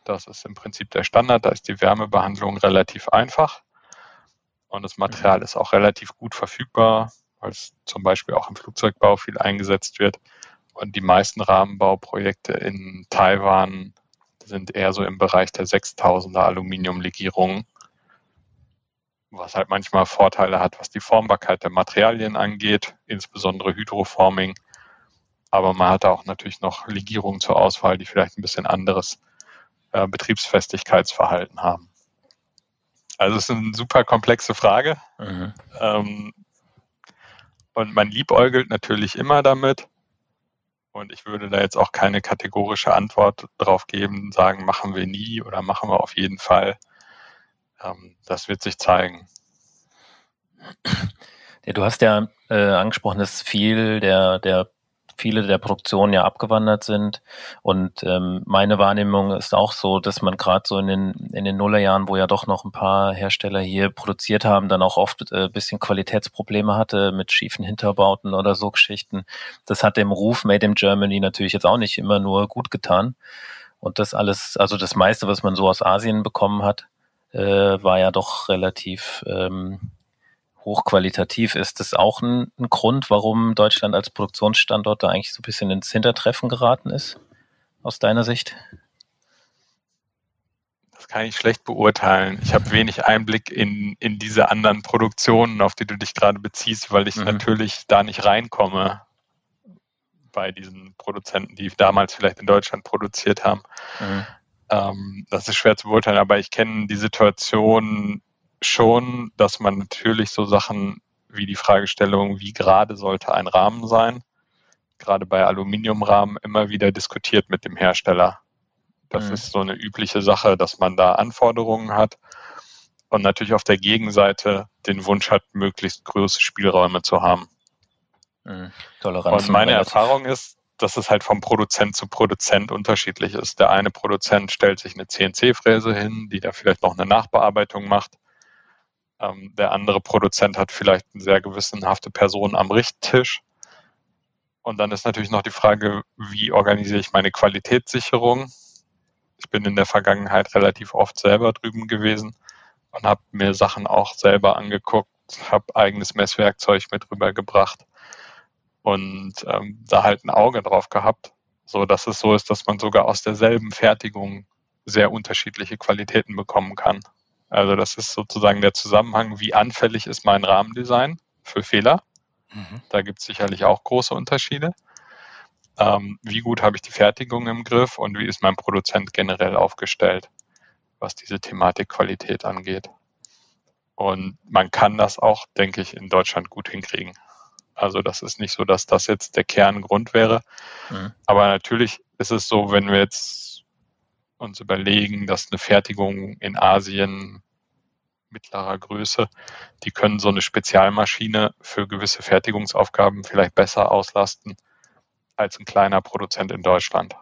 Das ist im Prinzip der Standard. Da ist die Wärmebehandlung relativ einfach. Und das Material mhm. ist auch relativ gut verfügbar, weil es zum Beispiel auch im Flugzeugbau viel eingesetzt wird. Und die meisten Rahmenbauprojekte in Taiwan sind eher so im Bereich der 6000er Aluminiumlegierungen, was halt manchmal Vorteile hat, was die Formbarkeit der Materialien angeht, insbesondere Hydroforming. Aber man hat auch natürlich noch Legierungen zur Auswahl, die vielleicht ein bisschen anderes äh, Betriebsfestigkeitsverhalten haben. Also es ist eine super komplexe Frage. Mhm. Ähm, und man liebäugelt natürlich immer damit. Und ich würde da jetzt auch keine kategorische Antwort drauf geben, sagen, machen wir nie oder machen wir auf jeden Fall. Ähm, das wird sich zeigen. Ja, du hast ja äh, angesprochen, dass viel der, der viele der Produktionen ja abgewandert sind. Und ähm, meine Wahrnehmung ist auch so, dass man gerade so in den, in den Nullerjahren, wo ja doch noch ein paar Hersteller hier produziert haben, dann auch oft äh, bisschen Qualitätsprobleme hatte mit schiefen Hinterbauten oder so Geschichten. Das hat dem Ruf Made in Germany natürlich jetzt auch nicht immer nur gut getan. Und das alles, also das meiste, was man so aus Asien bekommen hat, äh, war ja doch relativ ähm, hochqualitativ. Ist das auch ein, ein, Grund, warum Deutschland als Produktionsstandort da eigentlich so ein bisschen ins Hintertreffen geraten ist, aus deiner Sicht? Das kann ich schlecht beurteilen. Ich habe wenig Einblick in, in diese anderen Produktionen, auf die du dich gerade beziehst, weil ich mhm. natürlich da nicht reinkomme bei diesen Produzenten, die damals vielleicht in Deutschland produziert haben. Mhm. Ähm, das ist schwer zu beurteilen, aber ich kenne die Situation schon, dass man natürlich so Sachen wie die Fragestellung, wie gerade sollte ein Rahmen sein, gerade bei Aluminiumrahmen immer wieder diskutiert mit dem Hersteller. Das mhm. ist so eine übliche Sache, dass man da Anforderungen hat und natürlich auf der Gegenseite den Wunsch hat, möglichst große Spielräume zu haben. Mhm. Toleranz. Und meine Erfahrung ist, dass es halt vom Produzent zu Produzent unterschiedlich ist. Der eine Produzent stellt sich eine CNC-Fräse hin, die da vielleicht noch eine Nachbearbeitung macht. Ähm, der andere Produzent hat vielleicht eine sehr gewissenhafte Person am Richttisch. Und dann ist natürlich noch die Frage, wie organisiere ich meine Qualitätssicherung? Ich bin in der Vergangenheit relativ oft selber drüben gewesen und habe mir Sachen auch selber angeguckt, habe eigenes Messwerkzeug mit rübergebracht und ähm, da halt ein Auge drauf gehabt, so dass es so ist, dass man sogar aus derselben Fertigung sehr unterschiedliche Qualitäten bekommen kann. Also das ist sozusagen der Zusammenhang, wie anfällig ist mein Rahmendesign für Fehler. Mhm. Da gibt es sicherlich auch große Unterschiede. Ähm, wie gut habe ich die Fertigung im Griff und wie ist mein Produzent generell aufgestellt, was diese Thematik Qualität angeht. Und man kann das auch, denke ich, in Deutschland gut hinkriegen. Also das ist nicht so, dass das jetzt der Kerngrund wäre. Mhm. Aber natürlich ist es so, wenn wir jetzt uns überlegen, dass eine Fertigung in Asien mittlerer Größe, die können so eine Spezialmaschine für gewisse Fertigungsaufgaben vielleicht besser auslasten als ein kleiner Produzent in Deutschland.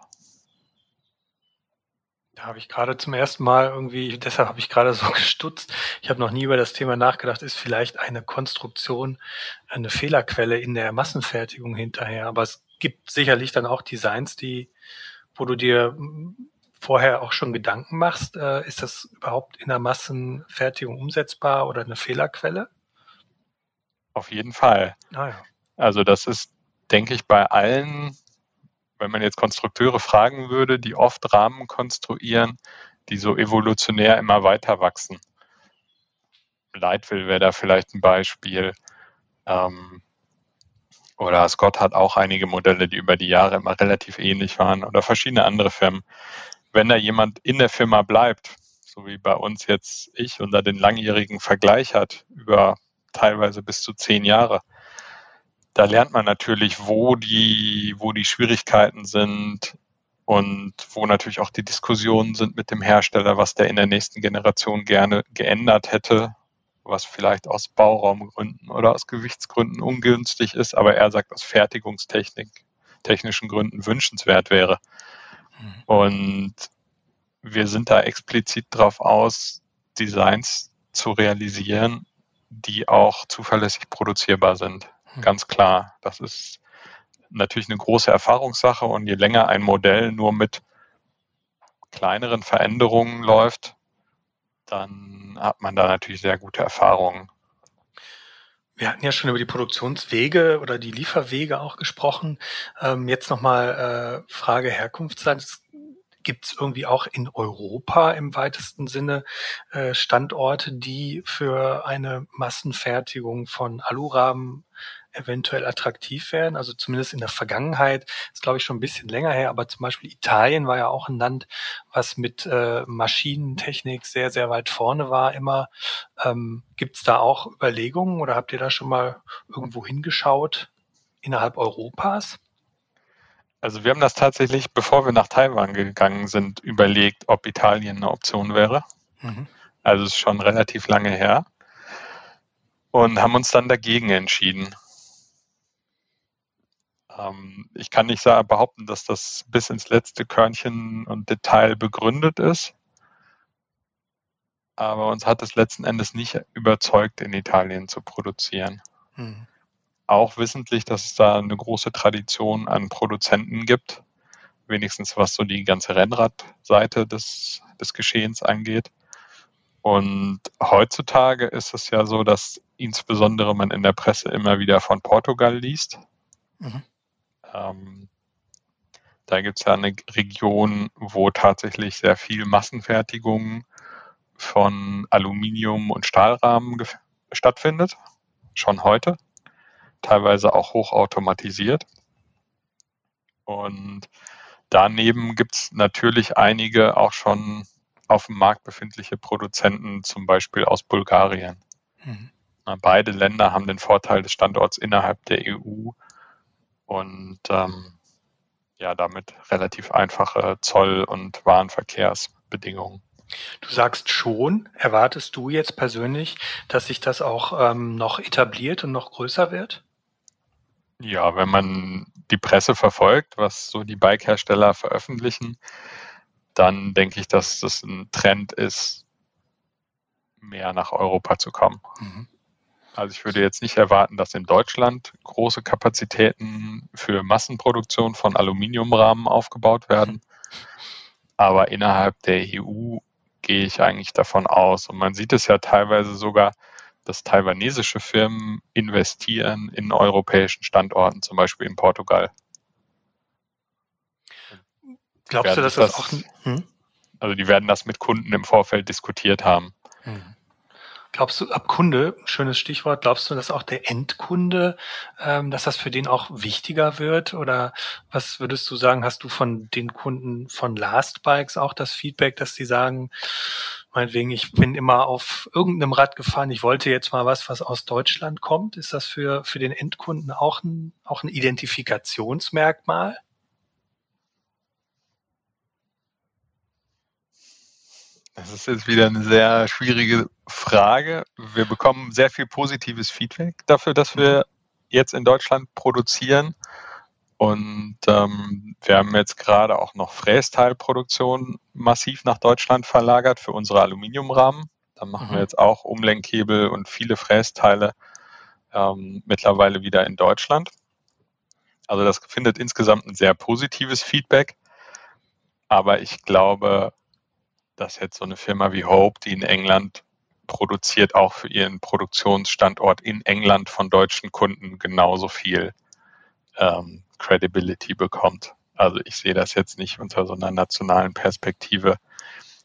Da habe ich gerade zum ersten Mal irgendwie, deshalb habe ich gerade so gestutzt. Ich habe noch nie über das Thema nachgedacht, ist vielleicht eine Konstruktion eine Fehlerquelle in der Massenfertigung hinterher. Aber es gibt sicherlich dann auch Designs, die, wo du dir vorher auch schon Gedanken machst, äh, ist das überhaupt in der Massenfertigung umsetzbar oder eine Fehlerquelle? Auf jeden Fall. Ah, ja. Also das ist, denke ich, bei allen, wenn man jetzt Konstrukteure fragen würde, die oft Rahmen konstruieren, die so evolutionär immer weiter wachsen. Leitwill wäre da vielleicht ein Beispiel. Ähm, oder Scott hat auch einige Modelle, die über die Jahre immer relativ ähnlich waren oder verschiedene andere Firmen wenn da jemand in der Firma bleibt, so wie bei uns jetzt ich und da den langjährigen Vergleich hat über teilweise bis zu zehn Jahre, da lernt man natürlich, wo die, wo die Schwierigkeiten sind, und wo natürlich auch die Diskussionen sind mit dem Hersteller, was der in der nächsten Generation gerne geändert hätte, was vielleicht aus Bauraumgründen oder aus Gewichtsgründen ungünstig ist, aber er sagt aus Fertigungstechnik, technischen Gründen wünschenswert wäre. Und wir sind da explizit drauf aus, Designs zu realisieren, die auch zuverlässig produzierbar sind. Mhm. Ganz klar. Das ist natürlich eine große Erfahrungssache und je länger ein Modell nur mit kleineren Veränderungen läuft, dann hat man da natürlich sehr gute Erfahrungen. Wir hatten ja schon über die Produktionswege oder die Lieferwege auch gesprochen. Ähm, jetzt nochmal äh, Frage Herkunftsland. Gibt es irgendwie auch in Europa im weitesten Sinne äh, Standorte, die für eine Massenfertigung von Alurahmen eventuell attraktiv wären. Also zumindest in der Vergangenheit, ist glaube ich schon ein bisschen länger her, aber zum Beispiel Italien war ja auch ein Land, was mit äh, Maschinentechnik sehr, sehr weit vorne war immer. Ähm, Gibt es da auch Überlegungen oder habt ihr da schon mal irgendwo hingeschaut innerhalb Europas? Also wir haben das tatsächlich, bevor wir nach Taiwan gegangen sind, überlegt, ob Italien eine Option wäre. Mhm. Also es ist schon relativ lange her. Und haben uns dann dagegen entschieden. Ähm, ich kann nicht sagen, behaupten, dass das bis ins letzte Körnchen und Detail begründet ist. Aber uns hat es letzten Endes nicht überzeugt, in Italien zu produzieren. Hm. Auch wissentlich, dass es da eine große Tradition an Produzenten gibt, wenigstens was so die ganze Rennradseite des, des Geschehens angeht. Und heutzutage ist es ja so, dass insbesondere man in der Presse immer wieder von Portugal liest. Mhm. Ähm, da gibt es ja eine Region, wo tatsächlich sehr viel Massenfertigung von Aluminium- und Stahlrahmen stattfindet, schon heute, teilweise auch hochautomatisiert. Und daneben gibt es natürlich einige auch schon auf dem Markt befindliche Produzenten, zum Beispiel aus Bulgarien. Mhm. Beide Länder haben den Vorteil des Standorts innerhalb der EU und ähm, ja, damit relativ einfache Zoll- und Warenverkehrsbedingungen. Du sagst schon, erwartest du jetzt persönlich, dass sich das auch ähm, noch etabliert und noch größer wird? Ja, wenn man die Presse verfolgt, was so die Bike-Hersteller veröffentlichen, dann denke ich, dass das ein Trend ist, mehr nach Europa zu kommen. Mhm. Also ich würde jetzt nicht erwarten, dass in Deutschland große Kapazitäten für Massenproduktion von Aluminiumrahmen aufgebaut werden. Aber innerhalb der EU gehe ich eigentlich davon aus. Und man sieht es ja teilweise sogar, dass taiwanesische Firmen investieren in europäischen Standorten, zum Beispiel in Portugal. Glaubst du, dass das, das auch... Hm? Also die werden das mit Kunden im Vorfeld diskutiert haben. Hm. Glaubst du, ab Kunde, schönes Stichwort, glaubst du, dass auch der Endkunde, ähm, dass das für den auch wichtiger wird? Oder was würdest du sagen, hast du von den Kunden von Last Bikes auch das Feedback, dass sie sagen, meinetwegen, ich bin immer auf irgendeinem Rad gefahren, ich wollte jetzt mal was, was aus Deutschland kommt? Ist das für, für den Endkunden auch ein, auch ein Identifikationsmerkmal? Das ist jetzt wieder eine sehr schwierige Frage. Wir bekommen sehr viel positives Feedback dafür, dass wir jetzt in Deutschland produzieren. Und ähm, wir haben jetzt gerade auch noch Frästeilproduktion massiv nach Deutschland verlagert für unsere Aluminiumrahmen. Da machen mhm. wir jetzt auch Umlenkhebel und viele Frästeile ähm, mittlerweile wieder in Deutschland. Also das findet insgesamt ein sehr positives Feedback. Aber ich glaube, dass jetzt so eine Firma wie Hope, die in England produziert, auch für ihren Produktionsstandort in England von deutschen Kunden genauso viel ähm, Credibility bekommt. Also ich sehe das jetzt nicht unter so einer nationalen Perspektive.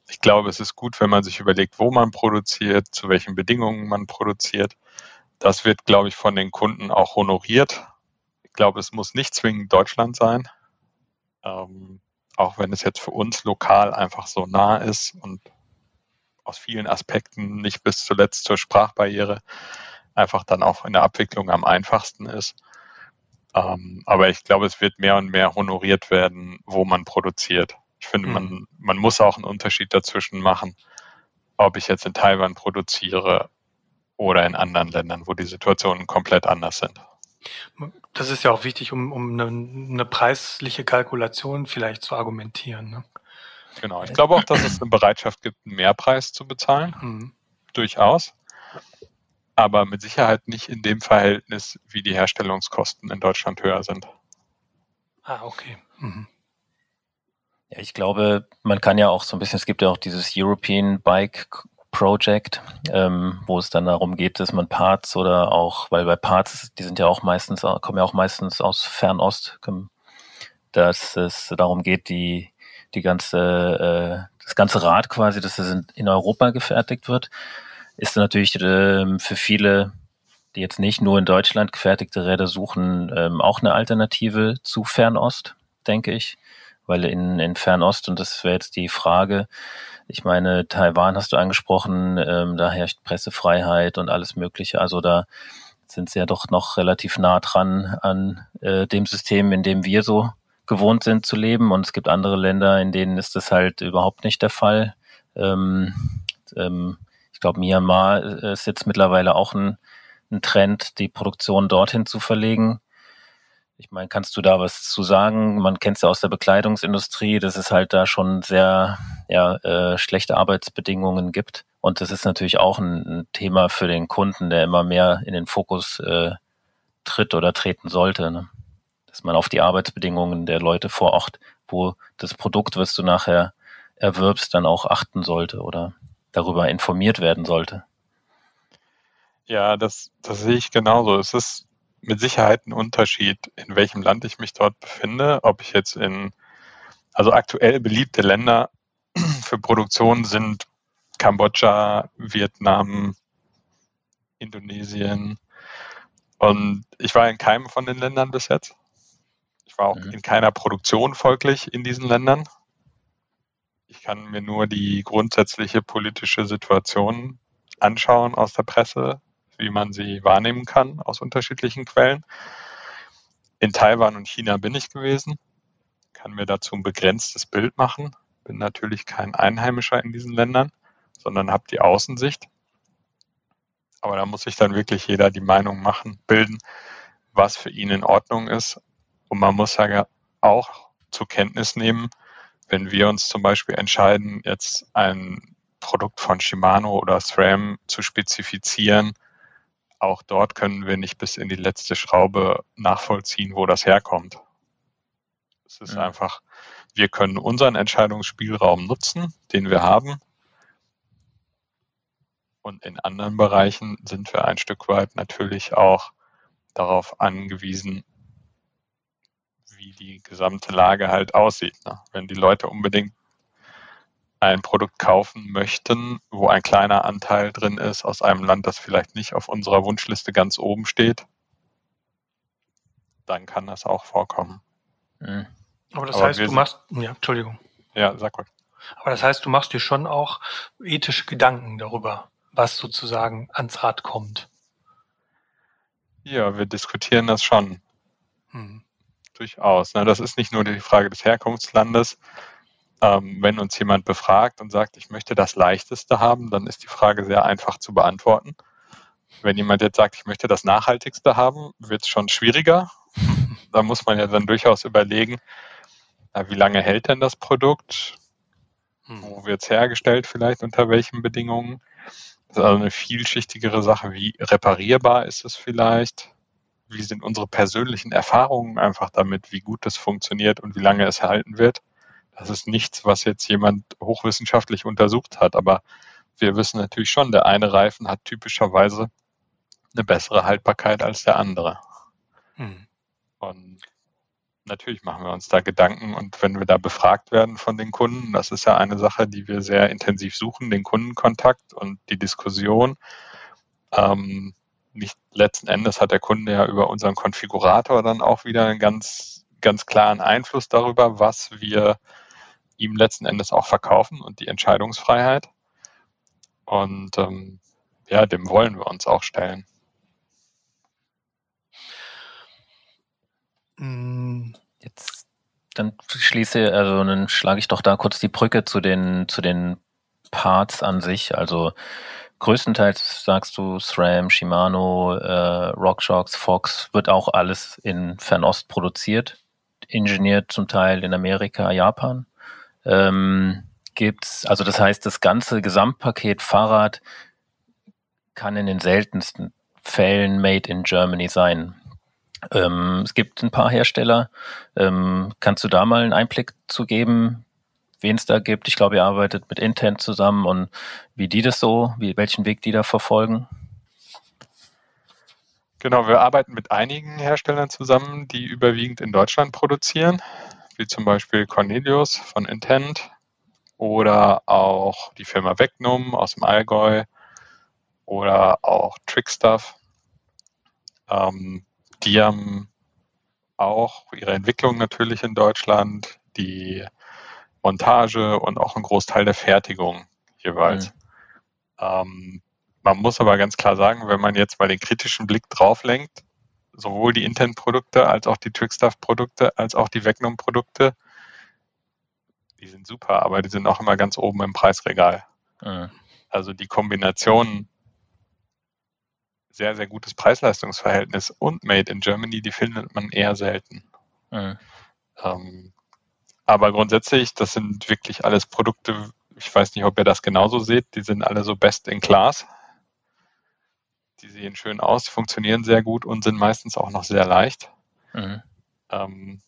Ich glaube, es ist gut, wenn man sich überlegt, wo man produziert, zu welchen Bedingungen man produziert. Das wird, glaube ich, von den Kunden auch honoriert. Ich glaube, es muss nicht zwingend Deutschland sein. Ähm, auch wenn es jetzt für uns lokal einfach so nah ist und aus vielen Aspekten nicht bis zuletzt zur Sprachbarriere einfach dann auch in der Abwicklung am einfachsten ist. Ähm, aber ich glaube, es wird mehr und mehr honoriert werden, wo man produziert. Ich finde, mhm. man, man muss auch einen Unterschied dazwischen machen, ob ich jetzt in Taiwan produziere oder in anderen Ländern, wo die Situationen komplett anders sind. Das ist ja auch wichtig, um, um eine, eine preisliche Kalkulation vielleicht zu argumentieren. Ne? Genau, ich glaube auch, dass es eine Bereitschaft gibt, einen Mehrpreis zu bezahlen. Mhm. Durchaus. Aber mit Sicherheit nicht in dem Verhältnis, wie die Herstellungskosten in Deutschland höher sind. Ah, okay. Mhm. Ja, ich glaube, man kann ja auch so ein bisschen, es gibt ja auch dieses European Bike Project, ähm, wo es dann darum geht, dass man Parts oder auch, weil bei Parts, die sind ja auch meistens, kommen ja auch meistens aus Fernost, dass es darum geht, die, die ganze, äh, das ganze Rad quasi, dass es in, in Europa gefertigt wird, ist natürlich äh, für viele, die jetzt nicht nur in Deutschland gefertigte Räder suchen, ähm, auch eine Alternative zu Fernost, denke ich. Weil in, in Fernost, und das wäre jetzt die Frage, ich meine, Taiwan hast du angesprochen, ähm, da herrscht Pressefreiheit und alles Mögliche. Also da sind sie ja doch noch relativ nah dran an äh, dem System, in dem wir so gewohnt sind zu leben. Und es gibt andere Länder, in denen ist das halt überhaupt nicht der Fall. Ähm, ähm, ich glaube, Myanmar äh, ist jetzt mittlerweile auch ein, ein Trend, die Produktion dorthin zu verlegen. Ich meine, kannst du da was zu sagen? Man kennt es ja aus der Bekleidungsindustrie, dass es halt da schon sehr ja, äh, schlechte Arbeitsbedingungen gibt. Und das ist natürlich auch ein, ein, Thema für den Kunden, der immer mehr in den Fokus äh, tritt oder treten sollte. Ne? Dass man auf die Arbeitsbedingungen der Leute vor Ort, wo das Produkt, was du nachher erwirbst, dann auch achten sollte oder darüber informiert werden sollte. Ja, das, das sehe ich genauso. Es ist mit Sicherheit ein Unterschied, in welchem Land ich mich dort befinde, ob ich jetzt in, also aktuell beliebte Länder für Produktion sind Kambodscha, Vietnam, Indonesien. Und ich war in keinem von den Ländern bis jetzt. Ich war auch mhm. in keiner Produktion folglich in diesen Ländern. Ich kann mir nur die grundsätzliche politische Situation anschauen aus der Presse, wie man sie wahrnehmen kann aus unterschiedlichen Quellen. In Taiwan und China bin ich gewesen, kann mir dazu ein begrenztes Bild machen, bin natürlich kein Einheimischer in diesen Ländern, sondern habe die Außensicht. Aber da muss sich dann wirklich jeder die Meinung machen, bilden, was für ihn in Ordnung ist. Und man muss ja auch zur Kenntnis nehmen, wenn wir uns zum Beispiel entscheiden, jetzt ein Produkt von Shimano oder SRAM zu spezifizieren, auch dort können wir nicht bis in die letzte Schraube nachvollziehen, wo das herkommt. Es ist ja. einfach, wir können unseren Entscheidungsspielraum nutzen, den wir haben. Und in anderen Bereichen sind wir ein Stück weit natürlich auch darauf angewiesen, wie die gesamte Lage halt aussieht. Ne? Wenn die Leute unbedingt ein Produkt kaufen möchten, wo ein kleiner Anteil drin ist aus einem Land, das vielleicht nicht auf unserer Wunschliste ganz oben steht, dann kann das auch vorkommen. Mhm. Aber das Aber heißt, du machst, ja, Entschuldigung. Ja, sag mal. Aber das heißt, du machst dir schon auch ethische Gedanken darüber, was sozusagen ans Rad kommt. Ja, wir diskutieren das schon. Mhm. Durchaus. Ne? Das ist nicht nur die Frage des Herkunftslandes, ähm, wenn uns jemand befragt und sagt, ich möchte das Leichteste haben, dann ist die Frage sehr einfach zu beantworten. Wenn jemand jetzt sagt, ich möchte das Nachhaltigste haben, wird es schon schwieriger. da muss man ja dann durchaus überlegen, na, wie lange hält denn das Produkt? Hm. Wo wird es hergestellt, vielleicht unter welchen Bedingungen? Das ist also eine vielschichtigere Sache. Wie reparierbar ist es vielleicht? Wie sind unsere persönlichen Erfahrungen einfach damit, wie gut das funktioniert und wie lange es erhalten wird? Das ist nichts, was jetzt jemand hochwissenschaftlich untersucht hat, aber wir wissen natürlich schon, der eine Reifen hat typischerweise eine bessere Haltbarkeit als der andere. Hm. Und natürlich machen wir uns da Gedanken und wenn wir da befragt werden von den Kunden, das ist ja eine Sache, die wir sehr intensiv suchen, den Kundenkontakt und die Diskussion. Ähm, nicht letzten Endes hat der Kunde ja über unseren Konfigurator dann auch wieder einen ganz, ganz klaren Einfluss darüber, was wir ihm letzten Endes auch verkaufen und die Entscheidungsfreiheit. Und ähm, ja, dem wollen wir uns auch stellen. Mm. Jetzt dann schließe, also dann schlage ich doch da kurz die Brücke zu den, zu den Parts an sich. Also größtenteils sagst du SRAM, Shimano, äh, RockShox, Fox, wird auch alles in Fernost produziert, ingeniert zum Teil in Amerika, Japan. Ähm, gibt's, also das heißt, das ganze Gesamtpaket Fahrrad kann in den seltensten Fällen made in Germany sein. Ähm, es gibt ein paar Hersteller. Ähm, kannst du da mal einen Einblick zu geben, wen es da gibt? Ich glaube, ihr arbeitet mit Intent zusammen und wie die das so, wie, welchen Weg die da verfolgen. Genau, wir arbeiten mit einigen Herstellern zusammen, die überwiegend in Deutschland produzieren, wie zum Beispiel Cornelius von Intent oder auch die Firma Vegnum aus dem Allgäu oder auch Trickstuff. Ähm, die haben auch ihre Entwicklung natürlich in Deutschland, die Montage und auch einen Großteil der Fertigung jeweils. Mhm. Ähm, man muss aber ganz klar sagen, wenn man jetzt mal den kritischen Blick drauf lenkt, sowohl die Intent-Produkte als auch die Trickstuff-Produkte als auch die Vegnum-Produkte, die sind super, aber die sind auch immer ganz oben im Preisregal. Mhm. Also die Kombination sehr, sehr gutes Preis-Leistungs-Verhältnis und Made in Germany, die findet man eher selten. Mhm. Ähm, aber grundsätzlich, das sind wirklich alles Produkte, ich weiß nicht, ob ihr das genauso seht, die sind alle so best in class. Die sehen schön aus, funktionieren sehr gut und sind meistens auch noch sehr leicht. Mhm. Ähm,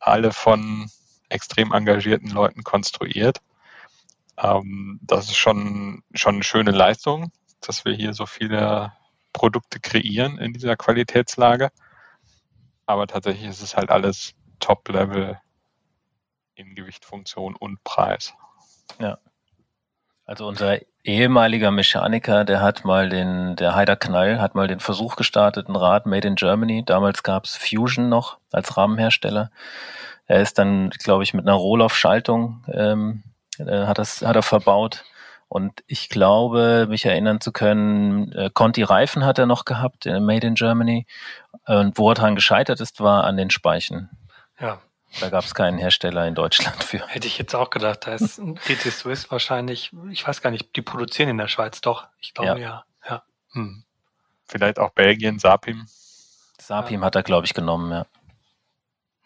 alle von extrem engagierten Leuten konstruiert. Ähm, das ist schon, schon eine schöne Leistung, dass wir hier so viele Produkte kreieren in dieser Qualitätslage. Aber tatsächlich ist es halt alles Top-Level in Gewicht, Funktion und Preis. Ja. Also unser ehemaliger Mechaniker, der hat mal den, der Heider Knall, hat mal den Versuch gestartet, ein Rad made in Germany. Damals gab es Fusion noch als Rahmenhersteller. Er ist dann, glaube ich, mit einer Rohloff-Schaltung ähm, äh, hat, das, hat er verbaut. Und ich glaube, mich erinnern zu können, äh, Conti Reifen hat er noch gehabt, äh, Made in Germany. Und wo er dran gescheitert ist, war an den Speichen. Ja. Da gab es keinen Hersteller in Deutschland für. Hätte ich jetzt auch gedacht. Da ist GT Swiss wahrscheinlich, ich weiß gar nicht, die produzieren in der Schweiz doch. Ich glaube ja. ja. ja. Hm. Vielleicht auch Belgien, Sapim. Sapim ja. hat er, glaube ich, genommen, ja.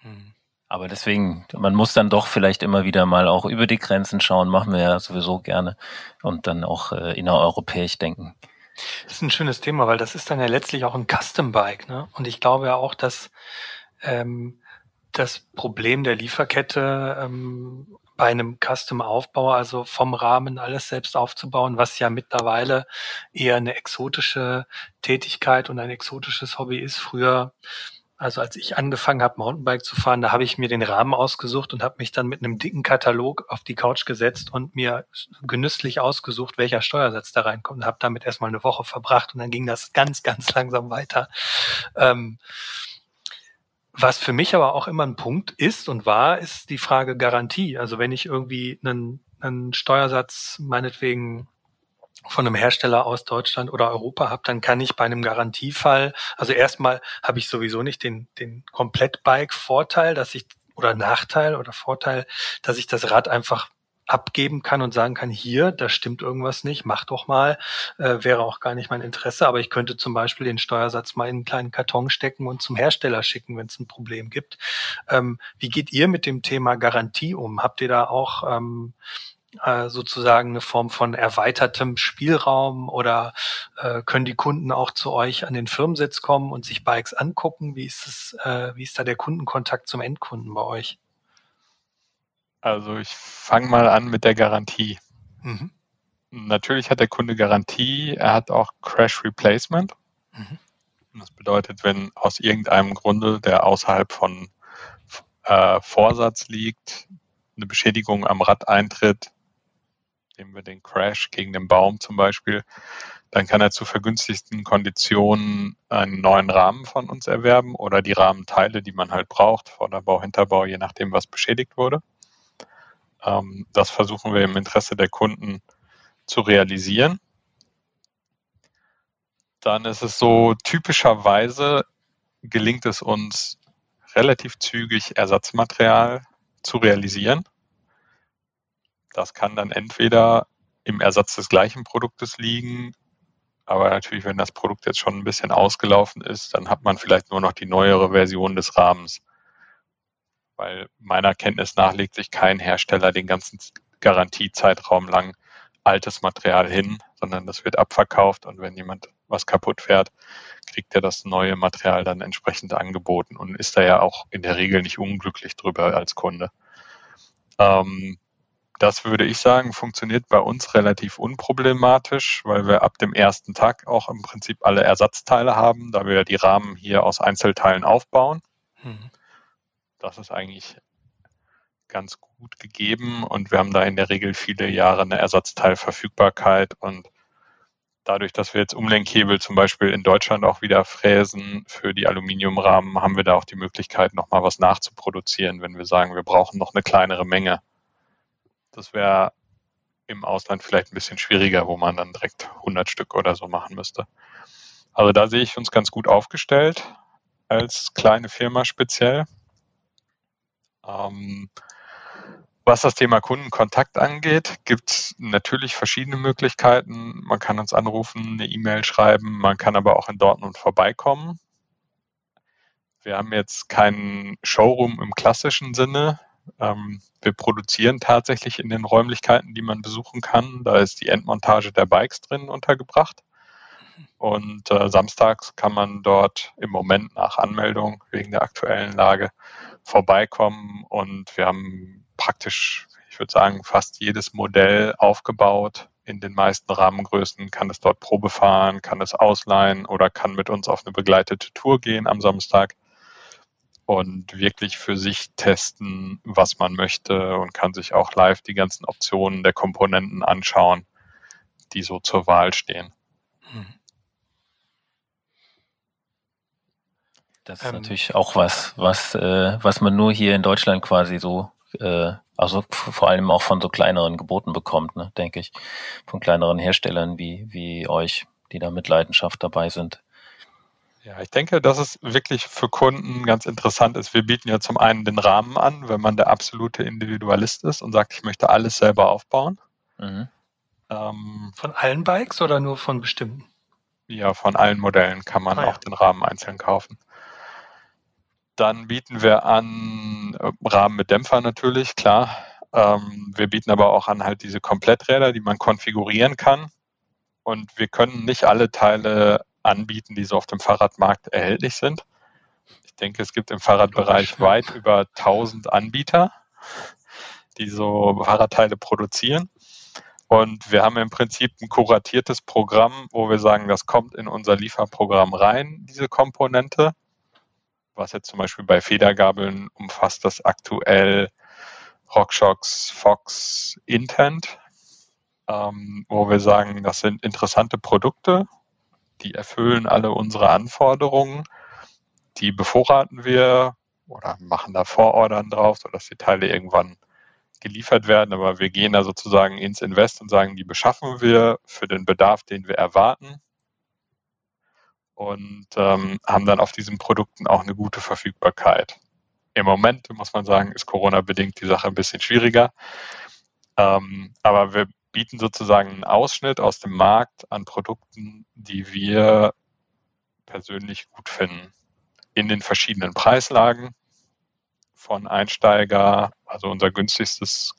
Hm. Aber deswegen, man muss dann doch vielleicht immer wieder mal auch über die Grenzen schauen, machen wir ja sowieso gerne und dann auch äh, innereuropäisch denken. Das ist ein schönes Thema, weil das ist dann ja letztlich auch ein Custom Bike, ne? Und ich glaube ja auch, dass ähm, das Problem der Lieferkette ähm, bei einem Custom-Aufbau, also vom Rahmen alles selbst aufzubauen, was ja mittlerweile eher eine exotische Tätigkeit und ein exotisches Hobby ist. Früher also als ich angefangen habe, Mountainbike zu fahren, da habe ich mir den Rahmen ausgesucht und habe mich dann mit einem dicken Katalog auf die Couch gesetzt und mir genüsslich ausgesucht, welcher Steuersatz da reinkommt und habe damit erstmal eine Woche verbracht und dann ging das ganz, ganz langsam weiter. Ähm, was für mich aber auch immer ein Punkt ist und war, ist die Frage Garantie. Also wenn ich irgendwie einen, einen Steuersatz meinetwegen von einem Hersteller aus Deutschland oder Europa habe, dann kann ich bei einem Garantiefall, also erstmal habe ich sowieso nicht den, den Komplett-Bike-Vorteil, dass ich, oder Nachteil oder Vorteil, dass ich das Rad einfach abgeben kann und sagen kann, hier, da stimmt irgendwas nicht, mach doch mal, äh, wäre auch gar nicht mein Interesse, aber ich könnte zum Beispiel den Steuersatz mal in einen kleinen Karton stecken und zum Hersteller schicken, wenn es ein Problem gibt. Ähm, wie geht ihr mit dem Thema Garantie um? Habt ihr da auch ähm, äh, sozusagen eine Form von erweitertem Spielraum oder äh, können die Kunden auch zu euch an den Firmensitz kommen und sich Bikes angucken? Wie ist es, äh, wie ist da der Kundenkontakt zum Endkunden bei euch? Also ich fange mal an mit der Garantie. Mhm. Natürlich hat der Kunde Garantie, er hat auch Crash Replacement. Mhm. Das bedeutet, wenn aus irgendeinem Grunde, der außerhalb von äh, Vorsatz liegt, eine Beschädigung am Rad eintritt, nehmen wir den Crash gegen den Baum zum Beispiel, dann kann er zu vergünstigten Konditionen einen neuen Rahmen von uns erwerben oder die Rahmenteile, die man halt braucht, Vorderbau, Hinterbau, je nachdem, was beschädigt wurde. Ähm, das versuchen wir im Interesse der Kunden zu realisieren. Dann ist es so, typischerweise gelingt es uns relativ zügig Ersatzmaterial zu realisieren. Das kann dann entweder im Ersatz des gleichen Produktes liegen, aber natürlich, wenn das Produkt jetzt schon ein bisschen ausgelaufen ist, dann hat man vielleicht nur noch die neuere Version des Rahmens. Weil meiner Kenntnis nach legt sich kein Hersteller den ganzen Garantiezeitraum lang altes Material hin, sondern das wird abverkauft und wenn jemand was kaputt fährt, kriegt er das neue Material dann entsprechend angeboten und ist da ja auch in der Regel nicht unglücklich drüber als Kunde. Ähm, das würde ich sagen, funktioniert bei uns relativ unproblematisch, weil wir ab dem ersten Tag auch im Prinzip alle Ersatzteile haben, da wir die Rahmen hier aus Einzelteilen aufbauen. Mhm. Das ist eigentlich ganz gut gegeben und wir haben da in der Regel viele Jahre eine Ersatzteilverfügbarkeit und dadurch, dass wir jetzt Umlenkhebel zum Beispiel in Deutschland auch wieder fräsen für die Aluminiumrahmen, haben wir da auch die Möglichkeit, nochmal was nachzuproduzieren, wenn wir sagen, wir brauchen noch eine kleinere Menge. Das wäre im Ausland vielleicht ein bisschen schwieriger, wo man dann direkt 100 Stück oder so machen müsste. Also da sehe ich uns ganz gut aufgestellt als kleine Firma speziell. Ähm, was das Thema Kundenkontakt angeht, gibt es natürlich verschiedene Möglichkeiten. Man kann uns anrufen, eine E-Mail schreiben, man kann aber auch in Dortmund vorbeikommen. Wir haben jetzt keinen Showroom im klassischen Sinne. Ähm, wir produzieren tatsächlich in den Räumlichkeiten, die man besuchen kann. Da ist die Endmontage der Bikes drin untergebracht. Und äh, samstags kann man dort im Moment nach Anmeldung wegen der aktuellen Lage vorbeikommen. Und wir haben praktisch, ich würde sagen, fast jedes Modell aufgebaut. In den meisten Rahmengrößen kann es dort Probe fahren, kann es ausleihen oder kann mit uns auf eine begleitete Tour gehen am Samstag und wirklich für sich testen, was man möchte und kann sich auch live die ganzen Optionen der Komponenten anschauen, die so zur Wahl stehen. Hm. Das ist ähm, natürlich auch was, was, äh, was man nur hier in Deutschland quasi so äh, also vor allem auch von so kleineren Geboten bekommt, ne, denke ich. Von kleineren Herstellern wie, wie euch, die da mit Leidenschaft dabei sind. Ja, ich denke, dass es wirklich für Kunden ganz interessant ist. Wir bieten ja zum einen den Rahmen an, wenn man der absolute Individualist ist und sagt, ich möchte alles selber aufbauen. Mhm. Ähm, von allen Bikes oder nur von bestimmten? Ja, von allen Modellen kann man ah, auch den Rahmen einzeln kaufen. Dann bieten wir an äh, Rahmen mit Dämpfer natürlich, klar. Ähm, wir bieten aber auch an halt diese Kompletträder, die man konfigurieren kann. Und wir können nicht alle Teile anbieten, die so auf dem Fahrradmarkt erhältlich sind. Ich denke, es gibt im Fahrradbereich weit über 1000 Anbieter, die so Fahrradteile produzieren. Und wir haben im Prinzip ein kuratiertes Programm, wo wir sagen, das kommt in unser Lieferprogramm rein, diese Komponente was jetzt zum Beispiel bei Federgabeln umfasst das aktuell RockShox Fox Intent, ähm, wo wir sagen, das sind interessante Produkte, die erfüllen alle unsere Anforderungen, die bevorraten wir oder machen da Vorordern drauf, sodass die Teile irgendwann geliefert werden, aber wir gehen da sozusagen ins Invest und sagen, die beschaffen wir für den Bedarf, den wir erwarten und ähm, haben dann auf diesen Produkten auch eine gute Verfügbarkeit. Im Moment, muss man sagen, ist Corona-bedingt die Sache ein bisschen schwieriger. Ähm, aber wir bieten sozusagen einen Ausschnitt aus dem Markt an Produkten, die wir persönlich gut finden. In den verschiedenen Preislagen von Einsteiger, also unser günstigstes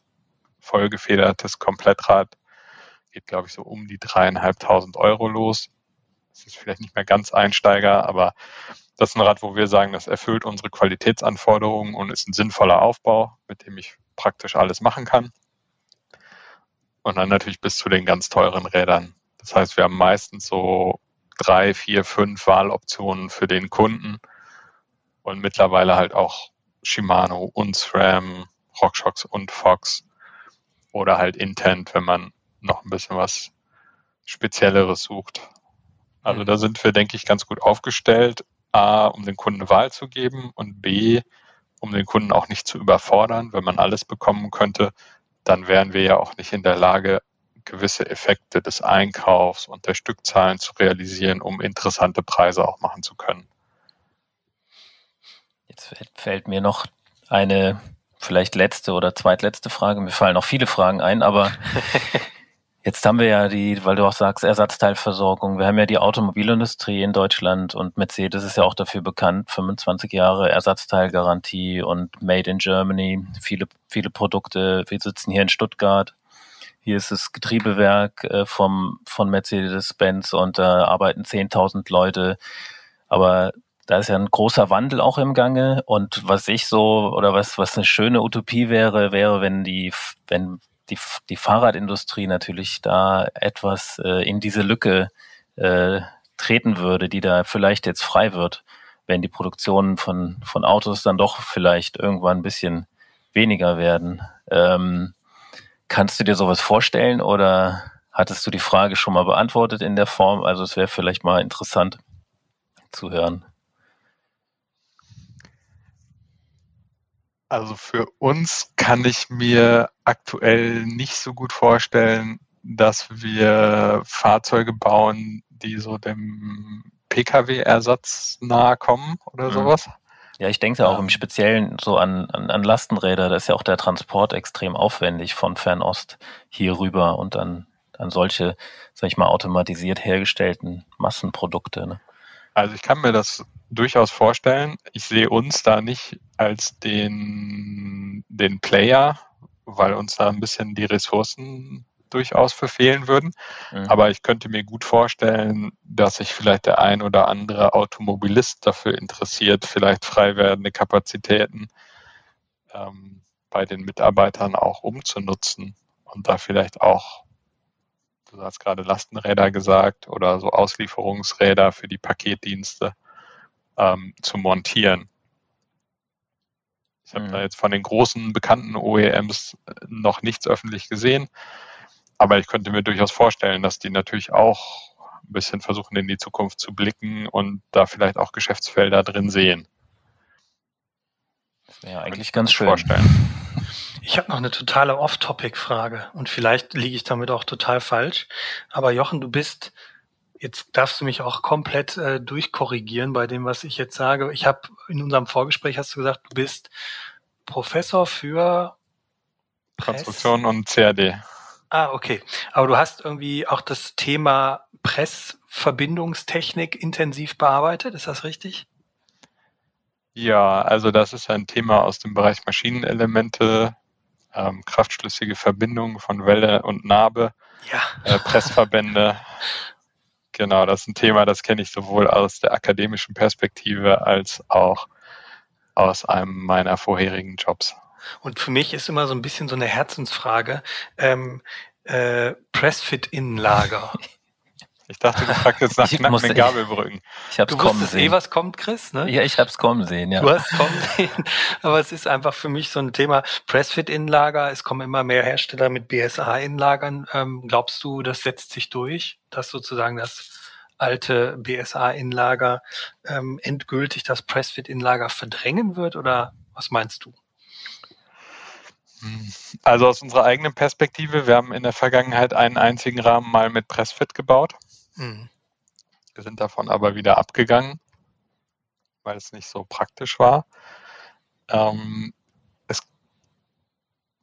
vollgefedertes Komplettrad geht, glaube ich, so um die dreieinhalbtausend Euro los ist vielleicht nicht mehr ganz Einsteiger, aber das ist ein Rad, wo wir sagen, das erfüllt unsere Qualitätsanforderungen und ist ein sinnvoller Aufbau, mit dem ich praktisch alles machen kann. Und dann natürlich bis zu den ganz teuren Rädern. Das heißt, wir haben meistens so drei, vier, fünf Wahloptionen für den Kunden und mittlerweile halt auch Shimano und SRAM, RockShox und Fox oder halt Intent, wenn man noch ein bisschen was Spezielleres sucht. Also da sind wir, denke ich, ganz gut aufgestellt. A, um den Kunden Wahl zu geben und B, um den Kunden auch nicht zu überfordern. Wenn man alles bekommen könnte, dann wären wir ja auch nicht in der Lage, gewisse Effekte des Einkaufs und der Stückzahlen zu realisieren, um interessante Preise auch machen zu können. Jetzt fällt mir noch eine vielleicht letzte oder zweitletzte Frage. Mir fallen noch viele Fragen ein, aber jetzt haben wir ja die, weil du auch sagst, Ersatzteilversorgung. Wir haben ja die Automobilindustrie in Deutschland und Mercedes ist ja auch dafür bekannt, 25 Jahre Ersatzteilgarantie und Made in Germany, viele, viele Produkte. Wir sitzen hier in Stuttgart. Hier ist das Getriebewerk äh, vom, von Mercedes-Benz und da arbeiten 10.000 Leute. Aber da ist ja ein großer Wandel auch im Gange. Und was ich so, oder was, was eine schöne Utopie wäre, wäre, wenn die, wenn die, die Fahrradindustrie natürlich da etwas äh, in diese Lücke äh, treten würde, die da vielleicht jetzt frei wird, wenn die Produktionen von, von Autos dann doch vielleicht irgendwann ein bisschen weniger werden. Ähm, kannst du dir sowas vorstellen oder hattest du die Frage schon mal beantwortet in der Form? Also es wäre vielleicht mal interessant zu hören. Also für uns kann ich mir aktuell nicht so gut vorstellen, dass wir Fahrzeuge bauen, die so dem Pkw-Ersatz nahe kommen oder mhm. sowas. Ja, ich denke auch im Speziellen so an, an, an Lastenräder. Da ist ja auch der Transport extrem aufwendig von Fernost hier rüber und dann an solche, sag ich mal, automatisiert hergestellten Massenprodukte. Ne? Also ich kann mir das durchaus vorstellen. Ich sehe uns da nicht als den, den Player, weil uns da ein bisschen die Ressourcen durchaus verfehlen würden. Mhm. Aber ich könnte mir gut vorstellen, dass sich vielleicht der ein oder andere Automobilist dafür interessiert, vielleicht frei werdende Kapazitäten ähm, bei den Mitarbeitern auch umzunutzen und da vielleicht auch du hast gerade Lastenräder gesagt oder so Auslieferungsräder für die Paketdienste ähm, zu montieren. Ich habe mhm. da jetzt von den großen bekannten OEMs äh, noch nichts öffentlich gesehen, aber ich könnte mir durchaus vorstellen, dass die natürlich auch ein bisschen versuchen, in die Zukunft zu blicken und da vielleicht auch Geschäftsfelder drin sehen. Das wäre ja eigentlich ganz schön. Vorstellen. Ich habe noch eine totale Off-Topic-Frage und vielleicht liege ich damit auch total falsch. Aber Jochen, du bist, jetzt darfst du mich auch komplett äh, durchkorrigieren bei dem, was ich jetzt sage. Ich habe in unserem Vorgespräch hast du gesagt, du bist Professor für Press? Konstruktion und CAD. Ah, okay. Aber du hast irgendwie auch das Thema Pressverbindungstechnik intensiv bearbeitet, ist das richtig? Ja, also das ist ein Thema aus dem Bereich Maschinenelemente, ähm, kraftschlüssige Verbindungen von Welle und Narbe, ja. äh, Pressverbände. genau, das ist ein Thema, das kenne ich sowohl aus der akademischen Perspektive als auch aus einem meiner vorherigen Jobs. Und für mich ist immer so ein bisschen so eine Herzensfrage, ähm, äh, Pressfit-Innenlager. Ich dachte, du fragst jetzt nach knackenden Gabelbrücken. Ich hab's du kommen wusstest eh, sehen. eh, was kommt, Chris, ne? Ja, ich hab's kommen sehen, ja. Du hast kommen sehen. Aber es ist einfach für mich so ein Thema Pressfit-Innenlager. Es kommen immer mehr Hersteller mit BSA-Innenlagern. Ähm, glaubst du, das setzt sich durch, dass sozusagen das alte BSA-Innenlager ähm, endgültig das Pressfit-Innenlager verdrängen wird? Oder was meinst du? Also aus unserer eigenen Perspektive, wir haben in der Vergangenheit einen einzigen Rahmen mal mit Pressfit gebaut. Mhm. Wir sind davon aber wieder abgegangen, weil es nicht so praktisch war. Ähm, es,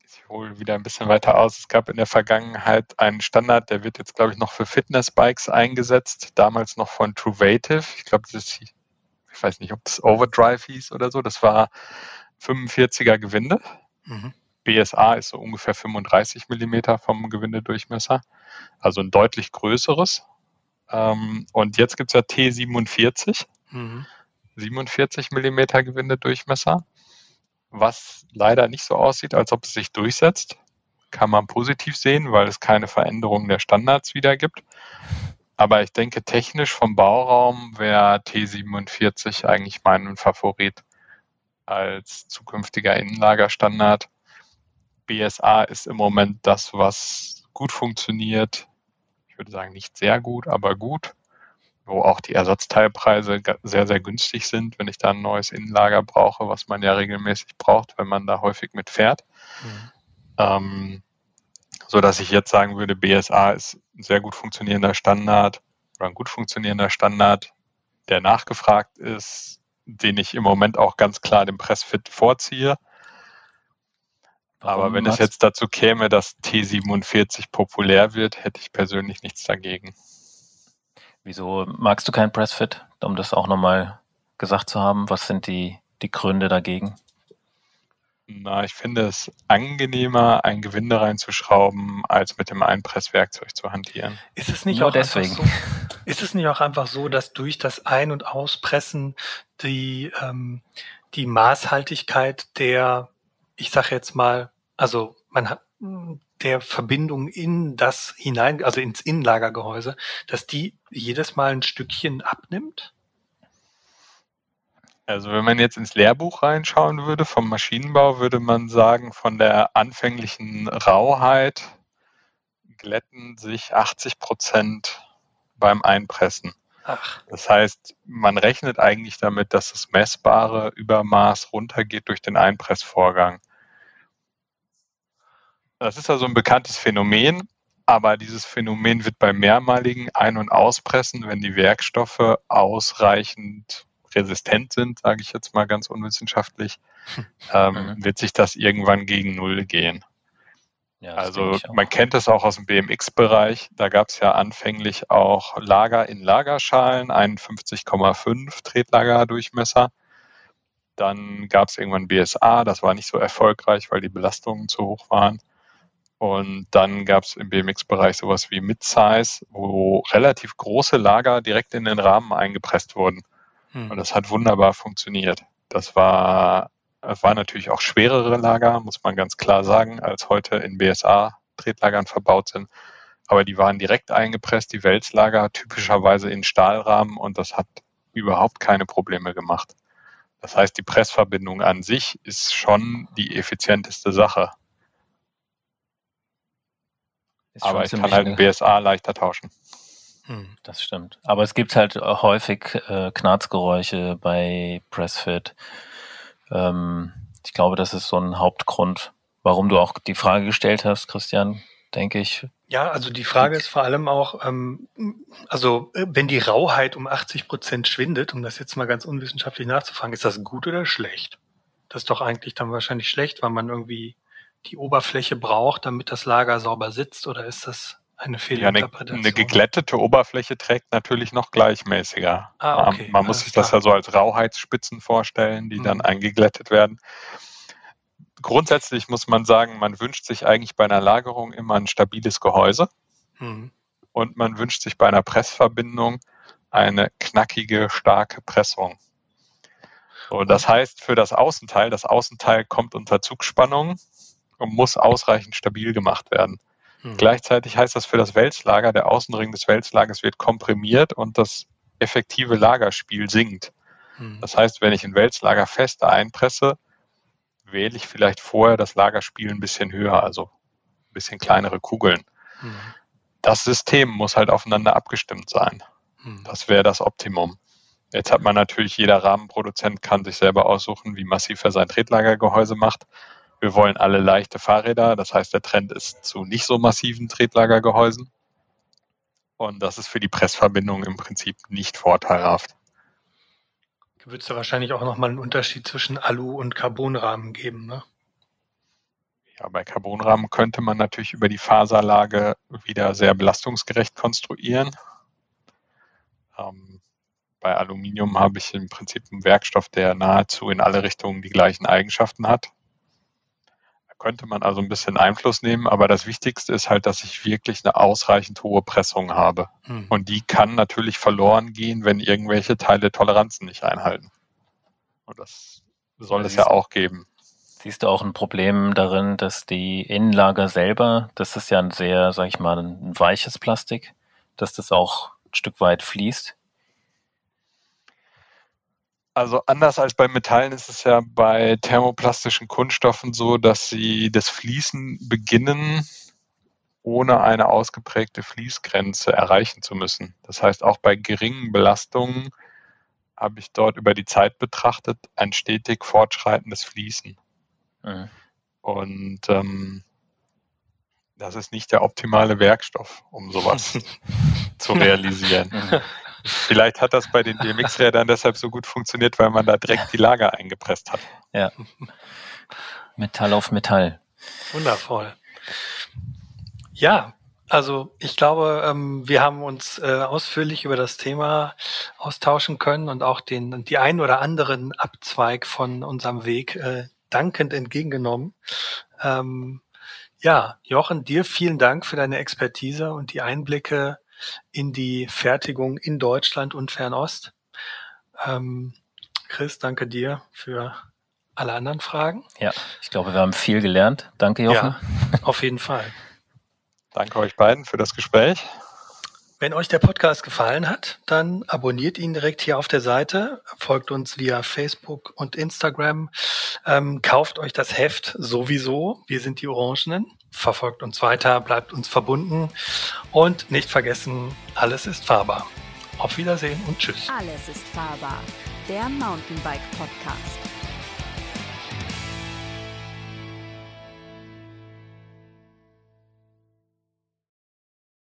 ich hole wieder ein bisschen weiter aus. Es gab in der Vergangenheit einen Standard, der wird jetzt, glaube ich, noch für Fitnessbikes eingesetzt, damals noch von Truvative. Ich glaube, das ich weiß nicht, ob das Overdrive hieß oder so. Das war 45er Gewinde. Mhm. BSA ist so ungefähr 35 Millimeter vom Gewindedurchmesser, also ein deutlich größeres. Ähm, und jetzt gibt es ja T47, mhm. 47 Millimeter Gewindedurchmesser, was leider nicht so aussieht, als ob es sich durchsetzt. Kann man positiv sehen, weil es keine Veränderung der Standards wieder gibt. Aber ich denke, technisch vom Bauraum wäre T47 eigentlich mein Favorit als zukünftiger Innenlagerstandard. BSA ist im Moment das, was gut funktioniert. Ich würde sagen, nicht sehr gut, aber gut. Wo auch die Ersatzteilpreise sehr, sehr günstig sind, wenn ich da ein neues Innenlager brauche, was man ja regelmäßig braucht, wenn man da häufig mit fährt. Mhm. Ähm, so dass ich jetzt sagen würde, BSA ist ein sehr gut funktionierender Standard oder ein gut funktionierender Standard, der nachgefragt ist, den ich im Moment auch ganz klar dem Pressfit vorziehe. Warum Aber wenn es jetzt dazu käme, dass T47 populär wird, hätte ich persönlich nichts dagegen. Wieso magst du kein Pressfit, um das auch nochmal gesagt zu haben? Was sind die, die Gründe dagegen? Na, ich finde es angenehmer, ein Gewinde reinzuschrauben, als mit dem Einpresswerkzeug zu hantieren. Ist es nicht Nur auch deswegen. Einfach so, ist es nicht auch einfach so, dass durch das Ein- und Auspressen die, ähm, die Maßhaltigkeit der, ich sage jetzt mal, also man hat der Verbindung in das hinein, also ins Innenlagergehäuse, dass die jedes Mal ein Stückchen abnimmt? Also wenn man jetzt ins Lehrbuch reinschauen würde vom Maschinenbau, würde man sagen, von der anfänglichen Rauheit glätten sich 80 Prozent beim Einpressen. Ach, Das heißt, man rechnet eigentlich damit, dass das messbare Übermaß runtergeht durch den Einpressvorgang. Das ist also ein bekanntes Phänomen, aber dieses Phänomen wird beim mehrmaligen Ein- und Auspressen, wenn die Werkstoffe ausreichend resistent sind, sage ich jetzt mal ganz unwissenschaftlich, ähm, Mhm. wird sich das irgendwann gegen Null gehen. Ja, das Also man kennt es auch aus dem BMX-Bereich. Da gab es ja anfänglich auch Lager in Lagerschalen, 51,5 Tretlagerdurchmesser. Dann gab es irgendwann BSA, das war nicht so erfolgreich, weil die Belastungen zu hoch waren. Und dann gab es im BMX-Bereich sowas wie Midsize, wo relativ große Lager direkt in den Rahmen eingepresst wurden. hm. Und das hat wunderbar funktioniert. Das war, es waren natürlich auch schwerere Lager, muss man ganz klar sagen, als heute in BSA-Tretlagern verbaut sind. Aber die waren direkt eingepresst, die Wälzlager typischerweise in Stahlrahmen und das hat überhaupt keine Probleme gemacht. Das heißt, die Pressverbindung an sich ist schon die effizienteste Sache. Ist Aber ich kann halt eine- ein BSA leichter tauschen. Hm. Das stimmt. Aber es gibt halt häufig äh, Knarzgeräusche bei Pressfit. Ähm, ich glaube, das ist so ein Hauptgrund, warum du auch die Frage gestellt hast, Christian, denke ich. Ja, also die Frage ist vor allem auch, ähm, also äh, wenn die Rauheit um 80 Prozent schwindet, um das jetzt mal ganz unwissenschaftlich nachzufragen, ist das gut oder schlecht? Das ist doch eigentlich dann wahrscheinlich schlecht, weil man irgendwie die Oberfläche braucht, damit das Lager sauber sitzt, oder ist das eine Ja, eine, Fehlinterpretation? eine geglättete Oberfläche trägt natürlich noch gleichmäßiger. Ah, okay, Man muss alles sich das klar. ja so als Rauheitsspitzen vorstellen, die dann Mhm. eingeglättet werden. Grundsätzlich muss man sagen, man wünscht sich eigentlich bei einer Lagerung immer ein stabiles Gehäuse Hm. und man wünscht sich bei einer Pressverbindung eine knackige, starke Pressung. So, das heißt, für das Außenteil, das Außenteil kommt unter Zugspannung und muss ausreichend stabil gemacht werden. Hm. Gleichzeitig heißt das für das Wälzlager, der Außenring des Wälzlagers wird komprimiert und das effektive Lagerspiel sinkt. Hm. Das heißt, wenn ich ein Wälzlager fest einpresse, wähle ich vielleicht vorher das Lagerspiel ein bisschen höher, also ein bisschen kleinere Kugeln. Hm. Das System muss halt aufeinander abgestimmt sein. Hm. Das wäre das Optimum. Jetzt hat man natürlich, jeder Rahmenproduzent kann sich selber aussuchen, wie massiv er sein Tretlagergehäuse macht. Wir wollen alle leichte Fahrräder, das heißt, der Trend ist zu nicht so massiven Tretlagergehäusen. Und das ist für die Pressverbindung im Prinzip nicht vorteilhaft. Wird es da wahrscheinlich auch nochmal einen Unterschied zwischen Alu- und Carbonrahmen geben, ne? Ja, bei Carbonrahmen könnte man natürlich über die Faserlage wieder sehr belastungsgerecht konstruieren. Ähm, bei Aluminium habe ich im Prinzip einen Werkstoff, der nahezu in alle Richtungen die gleichen Eigenschaften hat. Könnte man also ein bisschen Einfluss nehmen, aber das Wichtigste ist halt, dass ich wirklich eine ausreichend hohe Pressung habe. Hm. Und die kann natürlich verloren gehen, wenn irgendwelche Teile Toleranzen nicht einhalten. Und das soll es ja siehst du. auch geben. Siehst du auch ein Problem darin, dass die Innenlager selber, das ist ja ein sehr, sag ich mal, ein weiches Plastik, dass das auch ein Stück weit fließt? Also anders als bei Metallen ist es ja bei thermoplastischen Kunststoffen so, dass sie das Fließen beginnen, ohne eine ausgeprägte Fließgrenze erreichen zu müssen. Das heißt, auch bei geringen Belastungen habe ich dort über die Zeit betrachtet ein stetig fortschreitendes Fließen. Mhm. Und ähm, das ist nicht der optimale Werkstoff, um sowas zu realisieren. Vielleicht hat das bei den BMX-Rädern deshalb so gut funktioniert, weil man da direkt die Lager eingepresst hat. Ja. Metall auf Metall. Wundervoll. Ja, also ich glaube, ähm, wir haben uns äh, ausführlich über das Thema austauschen können und auch den die ein oder anderen Abzweig von unserem Weg äh, dankend entgegengenommen. Ähm, ja, Jochen, dir vielen Dank für deine Expertise und die Einblicke in die Fertigung in Deutschland und Fernost. Ähm, Chris, danke dir für alle anderen Fragen. Ja, ich glaube, wir haben viel gelernt. Danke, Jochen. Ja, auf jeden Fall. Danke euch beiden für das Gespräch. Wenn euch der Podcast gefallen hat, dann abonniert ihn direkt hier auf der Seite, folgt uns via Facebook und Instagram, ähm, kauft euch das Heft sowieso. Wir sind die Orangenen. Verfolgt uns weiter, bleibt uns verbunden und nicht vergessen, alles ist fahrbar. Auf Wiedersehen und tschüss. Alles ist fahrbar. Der Mountainbike Podcast.